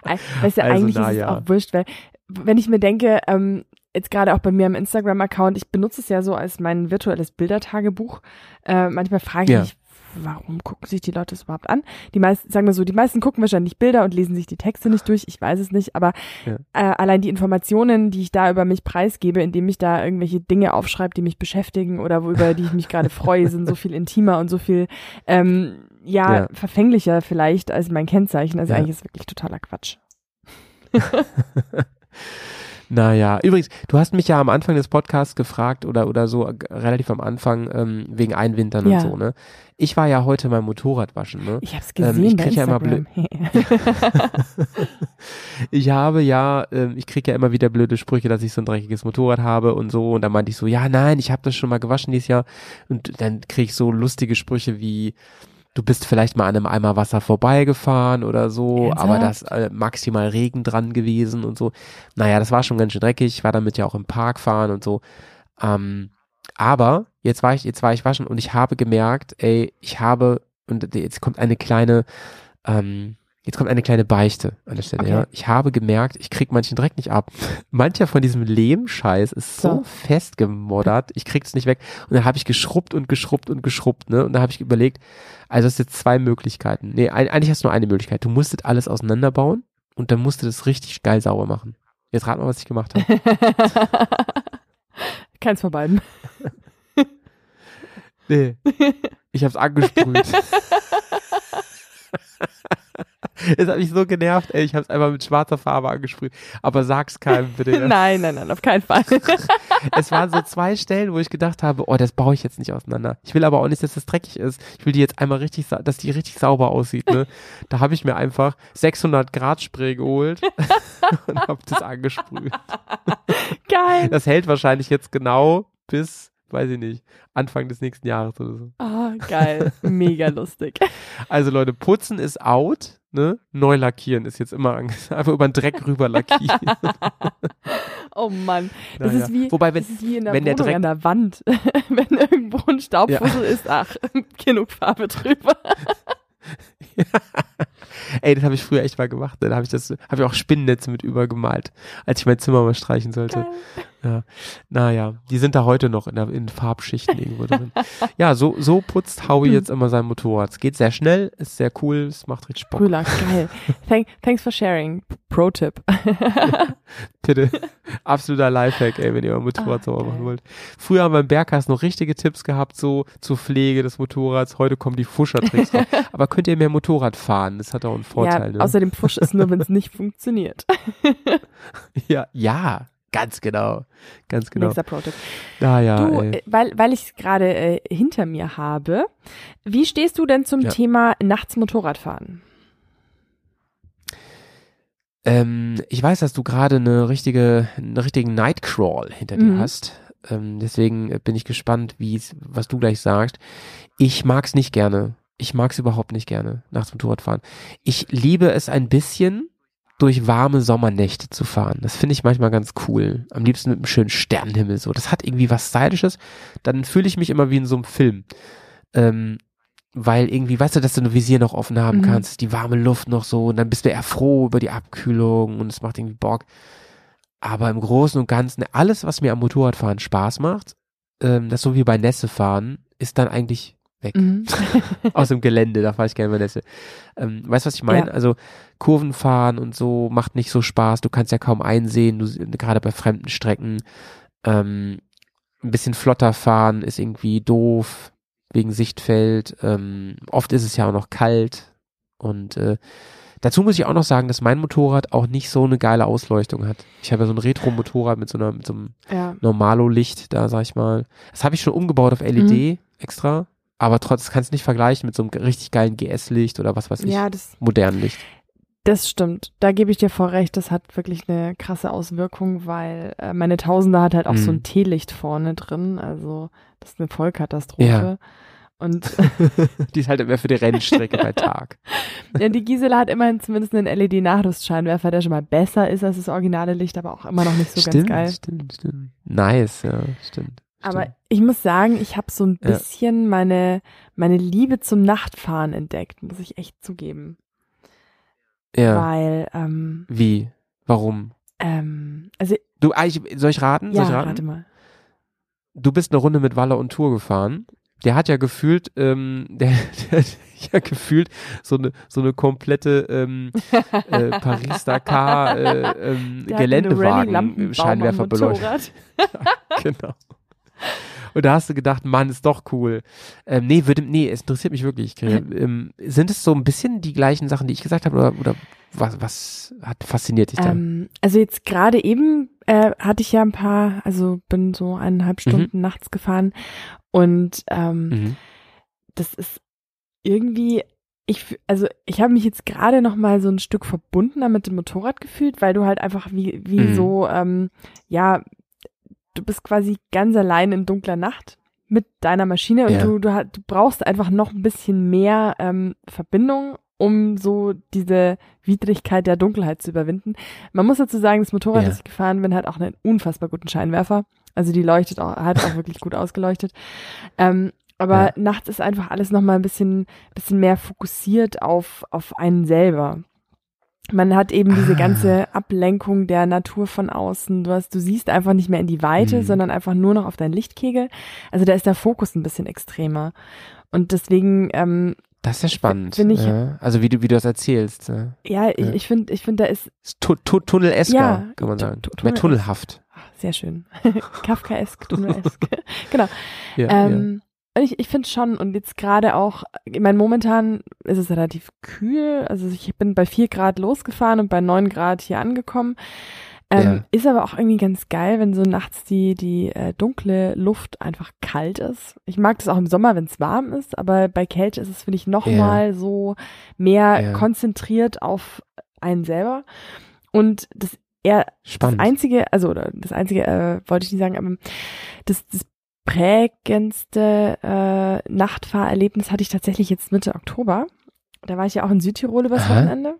Ei- Weißt du, Also, eigentlich na ist es ja. auch wurscht, weil wenn ich mir denke, ähm, jetzt gerade auch bei mir im Instagram-Account, ich benutze es ja so als mein virtuelles Bildertagebuch. Äh, manchmal frage ich Ja. mich, warum gucken sich die Leute das überhaupt an? Die meisten, sagen wir so, die meisten gucken wahrscheinlich Bilder und lesen sich die Texte nicht durch. Ich weiß es nicht, aber Ja. äh, allein die Informationen, die ich da über mich preisgebe, indem ich da irgendwelche Dinge aufschreibe, die mich beschäftigen oder worüber die ich mich gerade freue, sind so viel intimer und so viel ähm, ja, Ja. verfänglicher vielleicht als mein Kennzeichen. Also Ja. eigentlich ist es wirklich totaler Quatsch. Naja, übrigens, du hast mich ja am Anfang des Podcasts gefragt oder, oder so, äh, relativ am Anfang, ähm, wegen Einwintern Ja. und so, ne? Ich war ja heute mein Motorrad waschen, ne? Ich habe es Ähm, gesehen ich bei krieg ja immer Instagram. Ich habe ja, ähm, ich kriege ja immer wieder blöde Sprüche, dass ich so ein dreckiges Motorrad habe und so. Und dann meinte ich so, ja, nein, ich habe das schon mal gewaschen dieses Jahr. Und dann kriege ich so lustige Sprüche wie, du bist vielleicht mal an einem Eimer Wasser vorbeigefahren oder so, Ernsthaft? aber da ist äh, maximal Regen dran gewesen und so. Naja, das war schon ganz schön dreckig. Ich war damit ja auch im Park fahren und so. Ähm, aber jetzt war ich, jetzt war ich waschen und ich habe gemerkt, ey, ich habe, und jetzt kommt eine kleine, ähm, jetzt kommt eine kleine Beichte an der Stelle, Okay. ja. Ich habe gemerkt, ich krieg manchen Dreck nicht ab. Mancher von diesem Lehmscheiß ist so, So. festgemoddert, ich krieg's nicht weg. Und dann habe ich geschrubbt und geschrubbt und geschrubbt, ne? Und dann habe ich überlegt, also es sind jetzt zwei Möglichkeiten. Nee, eigentlich hast du nur eine Möglichkeit. Du musstest alles auseinanderbauen und dann musst du das richtig geil sauber machen. Jetzt rat mal, was ich gemacht habe. Keins von beiden. Nee. Ich hab's angesprüht. Es hat mich so genervt, ey. Ich hab's einfach mit schwarzer Farbe angesprüht. Aber sag's keinem bitte. nein, nein, nein, auf keinen Fall. Es waren so zwei Stellen, wo ich gedacht habe, oh, das baue ich jetzt nicht auseinander. Ich will aber auch nicht, dass das dreckig ist. Ich will die jetzt einmal richtig, dass die richtig sauber aussieht, ne? Da habe ich mir einfach 600 Grad Spray geholt und hab das angesprüht. Geil. Das hält wahrscheinlich jetzt genau bis, weiß ich nicht, Anfang des nächsten Jahres oder so. Ah, geil. Mega lustig. Also Leute, putzen ist out, ne? Neu lackieren ist jetzt immer angesagt. Einfach über den Dreck rüber lackieren. Oh Mann. Das Naja. ist wie, Wobei, wenn, das ist wie in der wenn der Dreck- an der Wand. wenn irgendwo ein Staubfussel ist, ach, genug Farbe drüber. ey, das habe ich früher echt mal gemacht. ne? Da habe ich das, habe ich auch Spinnennetze mit übergemalt, als ich mein Zimmer mal streichen sollte. Geil. Ja. Naja, die sind da heute noch in, der, in Farbschichten irgendwo drin. Ja, so, so putzt Howie jetzt immer sein Motorrad. Es geht sehr schnell, ist sehr cool, es macht richtig Bock. Brüller, geil. Thank, thanks for sharing. Pro-Tipp. Bitte. Absoluter Lifehack, ey, wenn ihr euer Motorrad Ah, sauber machen wollt. Früher haben wir im Berghaus noch richtige Tipps gehabt, so zur Pflege des Motorrads. Heute kommen die Fuschertricks drauf. Aber könnt ihr mehr Motorrad fahren? Das hat auch einen Vorteil, ja, ne? außerdem Pfusch ist nur, wenn es nicht funktioniert. ja, ja, ganz genau. Ganz genau. Nächster Pro-Tipp. Naja, Du, ey. äh, weil, weil ich es gerade äh, hinter mir habe, wie stehst du denn zum Ja. Thema nachts Motorradfahren? Ähm, ich weiß, dass du gerade eine richtige, einen richtigen Nightcrawl hinter dir Mhm. hast. Ähm, deswegen bin ich gespannt, was du gleich sagst. Ich mag's nicht gerne. Ich mag es überhaupt nicht gerne, nachts Motorradfahren. Ich liebe es ein bisschen, durch warme Sommernächte zu fahren. Das finde ich manchmal ganz cool. Am liebsten mit einem schönen Sternenhimmel so. Das hat irgendwie was Stylisches. Dann fühle ich mich immer wie in so einem Film. Ähm, weil irgendwie, weißt du, dass du ein Visier noch offen haben Mhm. kannst, die warme Luft noch so und dann bist du eher froh über die Abkühlung und es macht irgendwie Bock. Aber im Großen und Ganzen, alles, was mir am Motorradfahren Spaß macht, ähm, das so wie bei Nässe fahren, ist dann eigentlich weg. Mhm. Aus dem Gelände, da fahre ich gerne Nässe. Ähm, weißt du, was ich meine? Ja. Also Kurven fahren und so macht nicht so Spaß. Du kannst ja kaum einsehen, du, gerade bei fremden Strecken. Ähm, ein bisschen flotter fahren ist irgendwie doof wegen Sichtfeld. Ähm, oft ist es ja auch noch kalt. Und äh, dazu muss ich auch noch sagen, dass mein Motorrad auch nicht so eine geile Ausleuchtung hat. Ich habe ja so ein Retro-Motorrad mit so einer, mit so einem ja. Normalo-Licht, da sag ich mal. Das habe ich schon umgebaut auf LED extra, aber trotzdem kannst du nicht vergleichen mit so einem richtig geilen GS-Licht oder was weiß ich, ja, das, modernen Licht. das stimmt. Da gebe ich dir voll recht. Das hat wirklich eine krasse Auswirkung, weil äh, meine Tausender hat halt auch so Mhm. ein Teelicht vorne drin. Also das ist eine Vollkatastrophe. Ja. Und Die ist halt immer für die Rennstrecke bei Tag. ja, die Gisela hat immerhin zumindest einen LED-Nachrüstscheinwerfer, der schon mal besser ist als das originale Licht, aber auch immer noch nicht so stimmt, ganz geil. stimmt, stimmt. Nice, ja, stimmt. Aber ich muss sagen, ich habe so ein Ja. bisschen meine, meine Liebe zum Nachtfahren entdeckt, muss ich echt zugeben. Ja, Weil, ähm, wie? Warum? ähm, also, Du, ich, soll ich raten? ja, soll ich raten? rate mal. Du bist eine Runde mit Waller und Tour gefahren. Der hat ja gefühlt, ähm, der, der hat ja gefühlt so eine so eine komplette ähm, äh, Paris Dakar äh, ähm, Der hat eine Geländewagen Rallye-Lampenbaum Scheinwerfer am beleuchtet. Motorrad. genau. Und da hast du gedacht, Mann, ist doch cool. Ähm, nee, würde, nee, es interessiert mich wirklich. Ähm, sind es so ein bisschen die gleichen Sachen, die ich gesagt habe, oder, oder was, was hat fasziniert dich da? Ähm, also jetzt gerade eben äh, hatte ich ja ein paar, also bin so eineinhalb Stunden nachts gefahren und ähm, mhm. das ist irgendwie, ich, also ich habe mich jetzt gerade noch mal so ein Stück verbundener mit dem Motorrad gefühlt, weil du halt einfach wie, wie Mhm. so, ähm, ja, du bist quasi ganz allein in dunkler Nacht mit deiner Maschine und Ja. du, du, du brauchst einfach noch ein bisschen mehr ähm, Verbindung, um so diese Widrigkeit der Dunkelheit zu überwinden. Man muss dazu sagen, das Motorrad, Ja. das ich gefahren bin, hat auch einen unfassbar guten Scheinwerfer. Also die leuchtet auch, hat auch wirklich gut ausgeleuchtet. Ähm, aber Ja. nachts ist einfach alles nochmal ein bisschen, bisschen mehr fokussiert auf, auf einen selber. Man hat eben diese Ah. ganze Ablenkung der Natur von außen. Du hast, du siehst einfach nicht mehr in die Weite, Mhm. sondern einfach nur noch auf deinen Lichtkegel. Also da ist der Fokus ein bisschen extremer. Und deswegen, ähm, Das ist ja spannend. find ich- ja. Also wie du, wie du das erzählst. Ja. ja, ich, Ja. ich finde, ich finde, da ist tu tu Tunnelesker, Ja, kann man sagen. tu- Mehr Tunnel- tunnelhaft. ach, sehr schön. Kafkaesk, Tunnelesk. genau. Ja, Ähm, ich, ich finde schon, und jetzt gerade auch, ich meine, momentan ist es relativ kühl. Also ich bin bei vier Grad losgefahren und bei neun Grad hier angekommen. Ähm, Ja. Ist aber auch irgendwie ganz geil, wenn so nachts die, die äh, dunkle Luft einfach kalt ist. Ich mag das auch im Sommer, wenn es warm ist, aber bei Kälte ist es, finde ich, noch Ja. so mehr Ja. konzentriert auf einen selber. Und das eher. Spannend. das einzige, also oder das einzige äh, wollte ich nicht sagen, aber das, das prägendste äh, Nachtfahrerlebnis hatte ich tatsächlich jetzt Mitte Oktober. Da war ich ja auch in Südtirol übers Aha. Wochenende.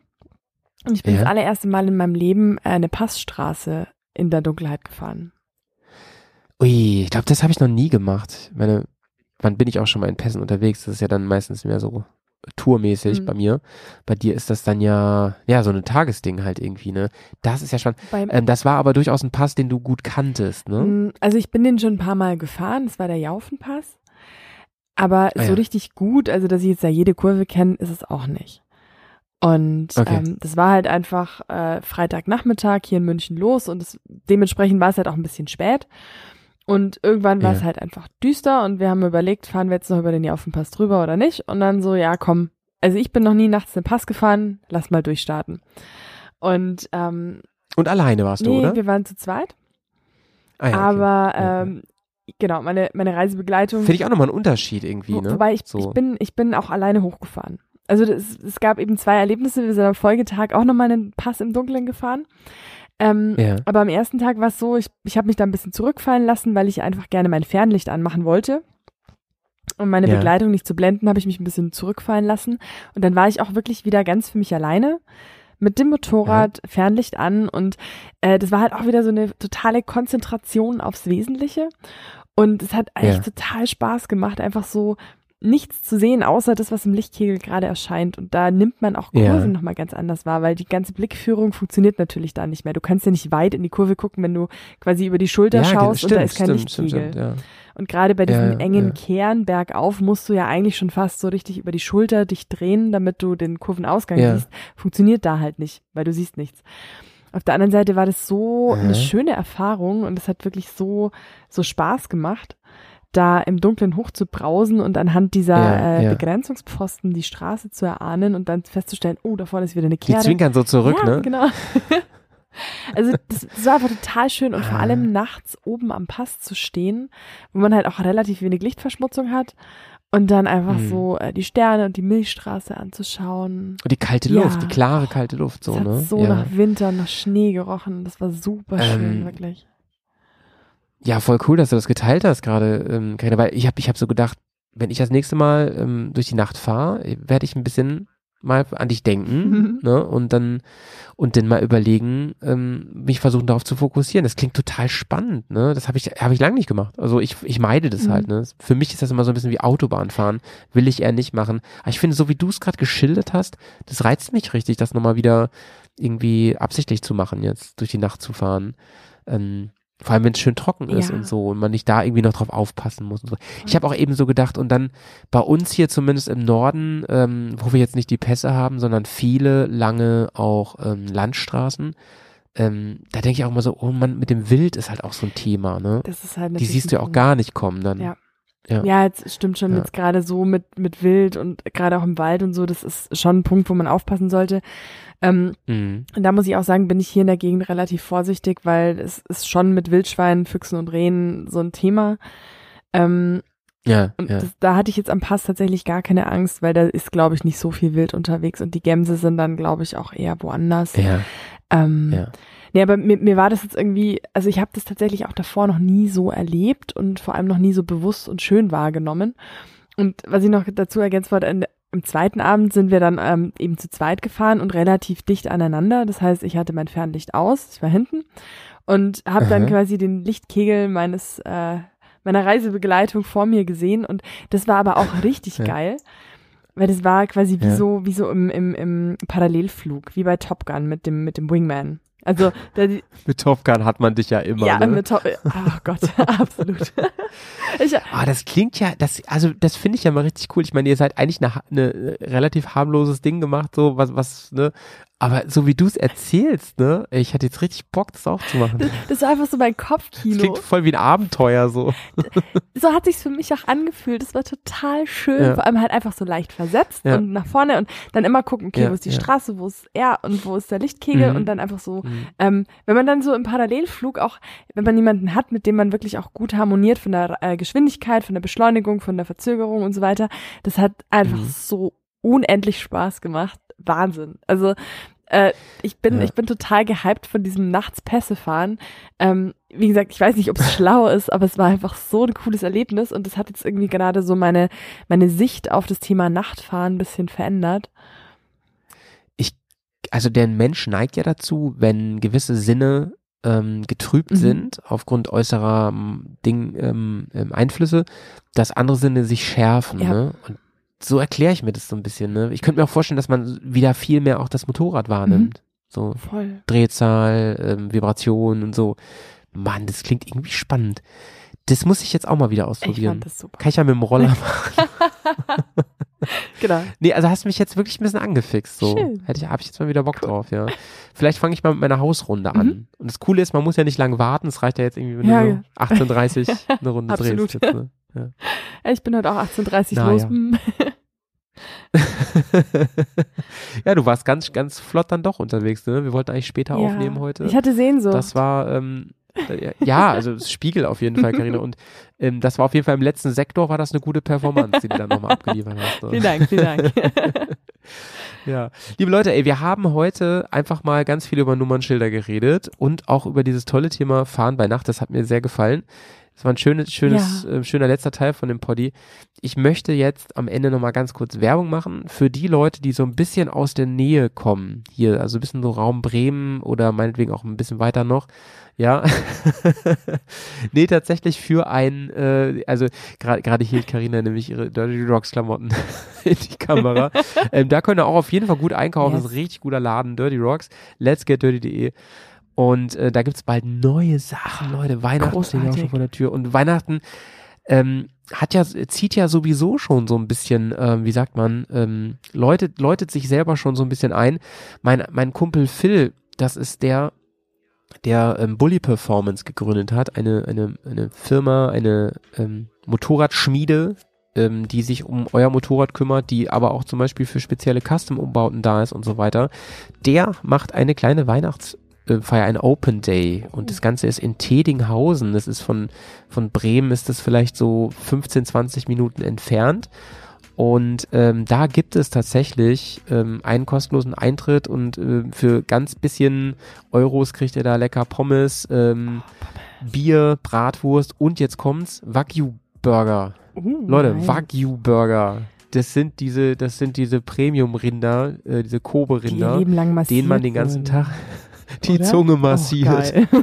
Und ich bin Ja. das allererste Mal in meinem Leben äh, eine Passstraße in der Dunkelheit gefahren. Ui, ich glaube, das habe ich noch nie gemacht. Ich Meine, wann bin ich auch schon mal in Pässen unterwegs? Das ist ja dann meistens mehr so tourmäßig Mhm. bei mir. Bei dir ist das dann ja, ja, so ein Tagesding halt irgendwie, ne? Das ist ja spannend. Ähm, das war aber durchaus ein Pass, den du gut kanntest, ne? Mm, Also ich bin den schon ein paar Mal gefahren, das war der Jaufenpass. Aber Ah, so ja. richtig gut, also dass ich jetzt ja jede Kurve kenne, ist es auch nicht. Und Okay. ähm, das war halt einfach äh, Freitagnachmittag hier in München los und es, dementsprechend war es halt auch ein bisschen spät. Und irgendwann war Ja. es halt einfach düster und wir haben überlegt, fahren wir jetzt noch über den Jaufenpass drüber oder nicht? Und dann so, ja komm, also ich bin noch nie nachts den Pass gefahren, lass mal durchstarten. Und ähm, Und alleine warst du, nee, oder? wir waren zu zweit. Ah, ja, okay. Aber Ja, ähm, genau, meine, meine Reisebegleitung. Finde ich auch nochmal einen Unterschied irgendwie, ne? Wobei ich, so. ich bin, ich bin auch alleine hochgefahren. Also das, es gab eben zwei Erlebnisse. Wir sind am Folgetag auch nochmal einen Pass im Dunkeln gefahren. Ähm, ja. Aber am ersten Tag war es so, ich, ich habe mich da ein bisschen zurückfallen lassen, weil ich einfach gerne mein Fernlicht anmachen wollte. um meine Ja. Begleitung nicht zu blenden, habe ich mich ein bisschen zurückfallen lassen. Und dann war ich auch wirklich wieder ganz für mich alleine mit dem Motorrad, Fernlicht an und äh, das war halt auch wieder so eine totale Konzentration aufs Wesentliche. Und es hat eigentlich Ja. total Spaß gemacht, einfach so nichts zu sehen, außer das, was im Lichtkegel gerade erscheint. Und da nimmt man auch Ja. Kurven nochmal ganz anders wahr, weil die ganze Blickführung funktioniert natürlich da nicht mehr. Du kannst ja nicht weit in die Kurve gucken, wenn du quasi über die Schulter ja, schaust stimmt, und da ist kein stimmt, Lichtkegel. stimmt, ja. Und gerade bei diesen Ja, ja, engen ja. Kehren bergauf musst du ja eigentlich schon fast so richtig über die Schulter dich drehen, damit du den Kurvenausgang Ja. siehst. Funktioniert da halt nicht, weil du siehst nichts. Auf der anderen Seite war das so eine schöne Erfahrung und es hat wirklich so, so Spaß gemacht, da im Dunkeln hoch zu brausen und anhand dieser Ja, äh, ja. Begrenzungspfosten die Straße zu erahnen und dann festzustellen, oh, da vorne ist wieder eine Die Kehre. zwinkern so zurück, ja, ne? genau. Also das, das war einfach total schön und vor Ah. allem nachts oben am Pass zu stehen, wo man halt auch relativ wenig Lichtverschmutzung hat und dann einfach Mhm. so äh, die Sterne und die Milchstraße anzuschauen. Und die kalte Ja. Luft, die klare kalte Luft, so, hat ne? so ja. nach Winter, nach Schnee gerochen. Das war super schön, Ähm, wirklich. Ja, voll cool, dass du das geteilt hast gerade, ähm, Carina, weil ich habe ich hab so gedacht, wenn ich das nächste Mal ähm, durch die Nacht fahre, werde ich ein bisschen mal an dich denken Mhm. ne? und dann und dann mal überlegen, ähm, mich versuchen darauf zu fokussieren. Das klingt total spannend, ne? Das habe ich habe ich lange nicht gemacht. Also ich ich meide das Mhm. halt, ne? Für mich ist das immer so ein bisschen wie Autobahnfahren, will ich eher nicht machen. Aber ich finde, so wie du es gerade geschildert hast, das reizt mich richtig, das nochmal wieder irgendwie absichtlich zu machen, jetzt durch die Nacht zu fahren. Ähm, vor allem, wenn es schön trocken ist Ja. und so und man nicht da irgendwie noch drauf aufpassen muss und so. Ich habe auch eben so gedacht und dann bei uns hier zumindest im Norden, ähm, wo wir jetzt nicht die Pässe haben, sondern viele lange auch ähm, Landstraßen, ähm, da denke ich auch immer so, oh Mann, mit dem Wild ist halt auch so ein Thema, ne? Das ist halt Die natürlich siehst du ja auch gar nicht kommen dann. Ja. Ja. Ja, jetzt stimmt schon Ja. jetzt gerade so mit, mit Wild und gerade auch im Wald und so, das ist schon ein Punkt, wo man aufpassen sollte. Ähm, Mhm. Und da muss ich auch sagen, bin ich hier in der Gegend relativ vorsichtig, weil es ist schon mit Wildschweinen, Füchsen und Rehen so ein Thema. Ähm, Ja, und ja. das, da hatte ich jetzt am Pass tatsächlich gar keine Angst, weil da ist, glaube ich, nicht so viel Wild unterwegs und die Gämse sind dann, glaube ich, auch eher woanders. Ja, Ähm, ja. Nee, aber mir, mir war das jetzt irgendwie, also ich habe das tatsächlich auch davor noch nie so erlebt und vor allem noch nie so bewusst und schön wahrgenommen. Und was ich noch dazu ergänzt wollte, im zweiten Abend sind wir dann ähm, eben zu zweit gefahren und relativ dicht aneinander. Das heißt, ich hatte mein Fernlicht aus, ich war hinten und habe dann quasi den Lichtkegel meines äh, meiner Reisebegleitung vor mir gesehen und das war aber auch richtig Ja. geil. Weil das war quasi wie Ja. so, wie so im, im, im Parallelflug, wie bei Top Gun mit dem, mit dem Wingman. Also, die- Mit Top Gun hat man dich ja immer. ja, ne? mit Top, oh Gott, absolut. Ich, Ah, das klingt ja, das, also das finde ich ja mal richtig cool. Ich meine, ihr seid eigentlich eine, eine äh, relativ harmloses Ding gemacht, so was, was, ne? Aber so wie du es erzählst, ne? Ich hatte jetzt richtig Bock, das auch zu machen. das, das war einfach so mein Das Kopfkino. klingt voll wie ein Abenteuer, so. so hat sich's für mich auch angefühlt. Das war total schön. Ja. Vor allem halt einfach so leicht versetzt Ja. und nach vorne und dann immer gucken, okay, Ja, wo ist die. Straße, wo ist er und wo ist der Lichtkegel Mhm. und dann einfach so, Mhm. ähm, wenn man dann so im Parallelflug auch, wenn man jemanden hat, mit dem man wirklich auch gut harmoniert von der äh, Geschwindigkeit, von der Beschleunigung, von der Verzögerung und so weiter, das hat einfach Mhm. so unendlich Spaß gemacht. Wahnsinn. Also äh, ich bin, Ja. ich bin total gehypt von diesem Nachtspässe fahren. Ähm, wie gesagt, ich weiß nicht, ob es schlau ist, aber es war einfach so ein cooles Erlebnis und das hat jetzt irgendwie gerade so meine, meine Sicht auf das Thema Nachtfahren ein bisschen verändert. Also der Mensch neigt ja dazu, wenn gewisse Sinne ähm, getrübt Mhm. sind aufgrund äußerer Ding, ähm, ähm, Einflüsse, dass andere Sinne sich schärfen. Ja. Ne? Und so erkläre ich mir das so ein bisschen. Ne? Ich könnte mir auch vorstellen, dass man wieder viel mehr auch das Motorrad wahrnimmt. So Voll. Drehzahl, ähm, Vibration und so. Mann, das klingt irgendwie spannend. Das muss ich jetzt auch mal wieder Ich ausprobieren. fand das super. Kann ich ja mit dem Roller machen. Genau. Nee, also hast mich jetzt wirklich ein bisschen angefixt. So. Schön. Hätte ich, habe ich jetzt mal wieder Bock drauf, ja. Vielleicht fange ich mal mit meiner Hausrunde an. Mhm. Und das Coole ist, man muss ja nicht lange warten. Es reicht ja jetzt irgendwie, wenn Ja, du ja. so 18.30 eine Runde drehst. Jetzt, ne? Ja. Ich bin heute auch 18.30 Na los. ja. Hm. ja, du warst ganz, ganz flott dann doch unterwegs. Ne? Wir wollten eigentlich später Ja. aufnehmen heute. Ich hatte Sehnsucht. Das war, ähm, äh, ja, also Spiegel auf jeden Fall, Karina. Und ähm, das war auf jeden Fall im letzten Sektor war das eine gute Performance, die du dann nochmal abgeliefert hast. ne? vielen Dank, vielen Dank. Ja, liebe Leute, ey, wir haben heute einfach mal ganz viel über Nummernschilder geredet und auch über dieses tolle Thema Fahren bei Nacht. Das hat mir sehr gefallen. Das war ein schönes, schönes, Ja. äh, schöner letzter Teil von dem Poddy. Ich möchte jetzt am Ende nochmal ganz kurz Werbung machen für die Leute, die so ein bisschen aus der Nähe kommen. Hier, also ein bisschen so Raum Bremen oder meinetwegen auch ein bisschen weiter noch. Ja. nee, tatsächlich für ein, äh, also gerade gerade hielt Karina nämlich ihre Dirty Rocks Klamotten in die Kamera. ähm, da könnt ihr auch auf jeden Fall gut einkaufen. Das ist ein richtig guter Laden, Dirty Rocks. Let's get dirty.de. Und äh, da gibt's bald neue Sachen, Leute. Weihnachten steht ja auch schon Großartig. vor der Tür. Und Weihnachten ähm, hat ja, zieht ja sowieso schon so ein bisschen, ähm, wie sagt man, ähm, läutet, läutet sich selber schon so ein bisschen ein. Mein, mein Kumpel Phil, das ist der, der ähm, Bully Performance gegründet hat, eine, eine, eine Firma, eine ähm, Motorradschmiede, ähm, die sich um euer Motorrad kümmert, die aber auch zum Beispiel für spezielle Custom-Umbauten da ist und so weiter. Der macht eine kleine Weihnachtsfeier, ein Open Day und das Ganze ist in Tedinghausen. Das ist von, von Bremen ist das vielleicht so 15, 20 Minuten entfernt. Und ähm, da gibt es tatsächlich ähm, einen kostenlosen Eintritt und äh, für ganz bisschen Euros kriegt ihr da lecker Pommes, ähm, Bier, Bratwurst und jetzt kommt's, Wagyu-Burger. Uh, Leute, nice. Wagyu-Burger. Das sind diese, das sind diese Premium-Rinder, äh, diese Die Kobe-Rinder, massiert denen man den ganzen. Tag die Oder? Zunge Oh, massiert. geil.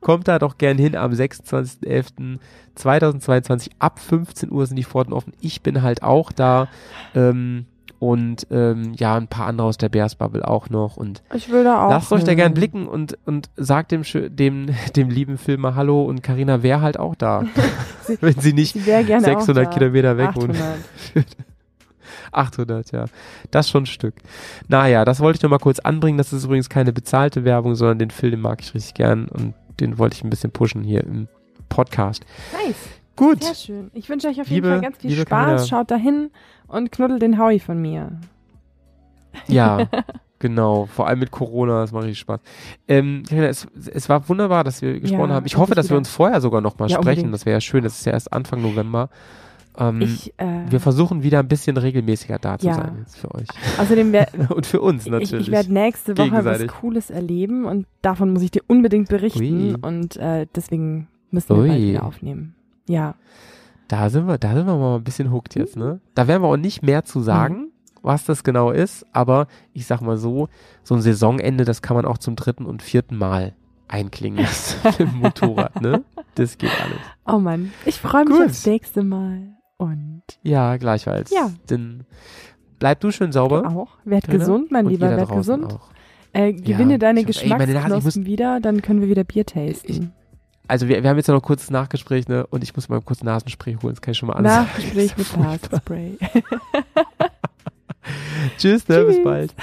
Kommt da doch gern hin am 26.11.2022. Ab 15 Uhr sind die Pforten offen. Ich bin halt auch da. Ähm, und ähm, ja, ein paar andere aus der Bears Bubble auch noch. Und ich will da auch. lasst euch da hin. gern blicken und, und sagt dem, dem, dem lieben Film mal Hallo und Karina wäre halt auch da. Sie- wenn sie nicht Sie wäre gerne 600 auch da. Kilometer weg wohnt. 800. 800, ja. Das ist schon ein Stück. Naja, das wollte ich noch mal kurz anbringen. Das ist übrigens keine bezahlte Werbung, sondern den Film den mag ich richtig gern und den wollte ich ein bisschen pushen hier im Podcast. Nice. Gut. Sehr schön. Ich wünsche euch auf jeden Liebe- Fall ganz viel Spaß. Carina. Schaut dahin und knuddelt den Howie von mir. Ja, genau. Vor allem mit Corona, das macht richtig Spaß. Ähm, es, es war wunderbar, dass wir gesprochen Ja, haben. Ich hoffe, dass wir wieder. uns vorher sogar noch mal Ja, sprechen. unbedingt. Das wäre ja schön. Das ist ja erst Anfang November. Ähm, Ich, äh, wir versuchen wieder ein bisschen regelmäßiger da zu Ja. sein jetzt für euch. außerdem wär, Und für uns ich, natürlich. ich werde nächste Woche was. Cooles erleben und davon muss ich dir unbedingt berichten Ui. und äh, deswegen müssen wir bald Ui. wieder aufnehmen. Ja. Da sind wir, da sind wir mal ein bisschen hooked jetzt, ne? Da werden wir auch nicht mehr zu sagen, was das genau ist, aber ich sag mal so, so ein Saisonende, das kann man auch zum dritten und vierten Mal einklingen lassen im Motorrad, ne? Das geht alles. Oh Mann, ich freue mich Gut. aufs nächste Mal. Und Ja, gleichfalls. Ja. Denn bleib du schön sauber. du auch. Werd Carina. gesund, mein und Lieber, werd gesund. Auch. Äh, gewinne Ja, deine ich ich Geschmacksknospen wieder, dann können wir wieder Bier tasten. Also wir, wir haben jetzt ja noch kurz Nachgespräch, ne? Und ich muss mal kurz Nasenspray holen, das kann ich schon mal ansagen. Nachgespräch mit. Haarspray. Tschüss, ne? Bis Tschüss. bald.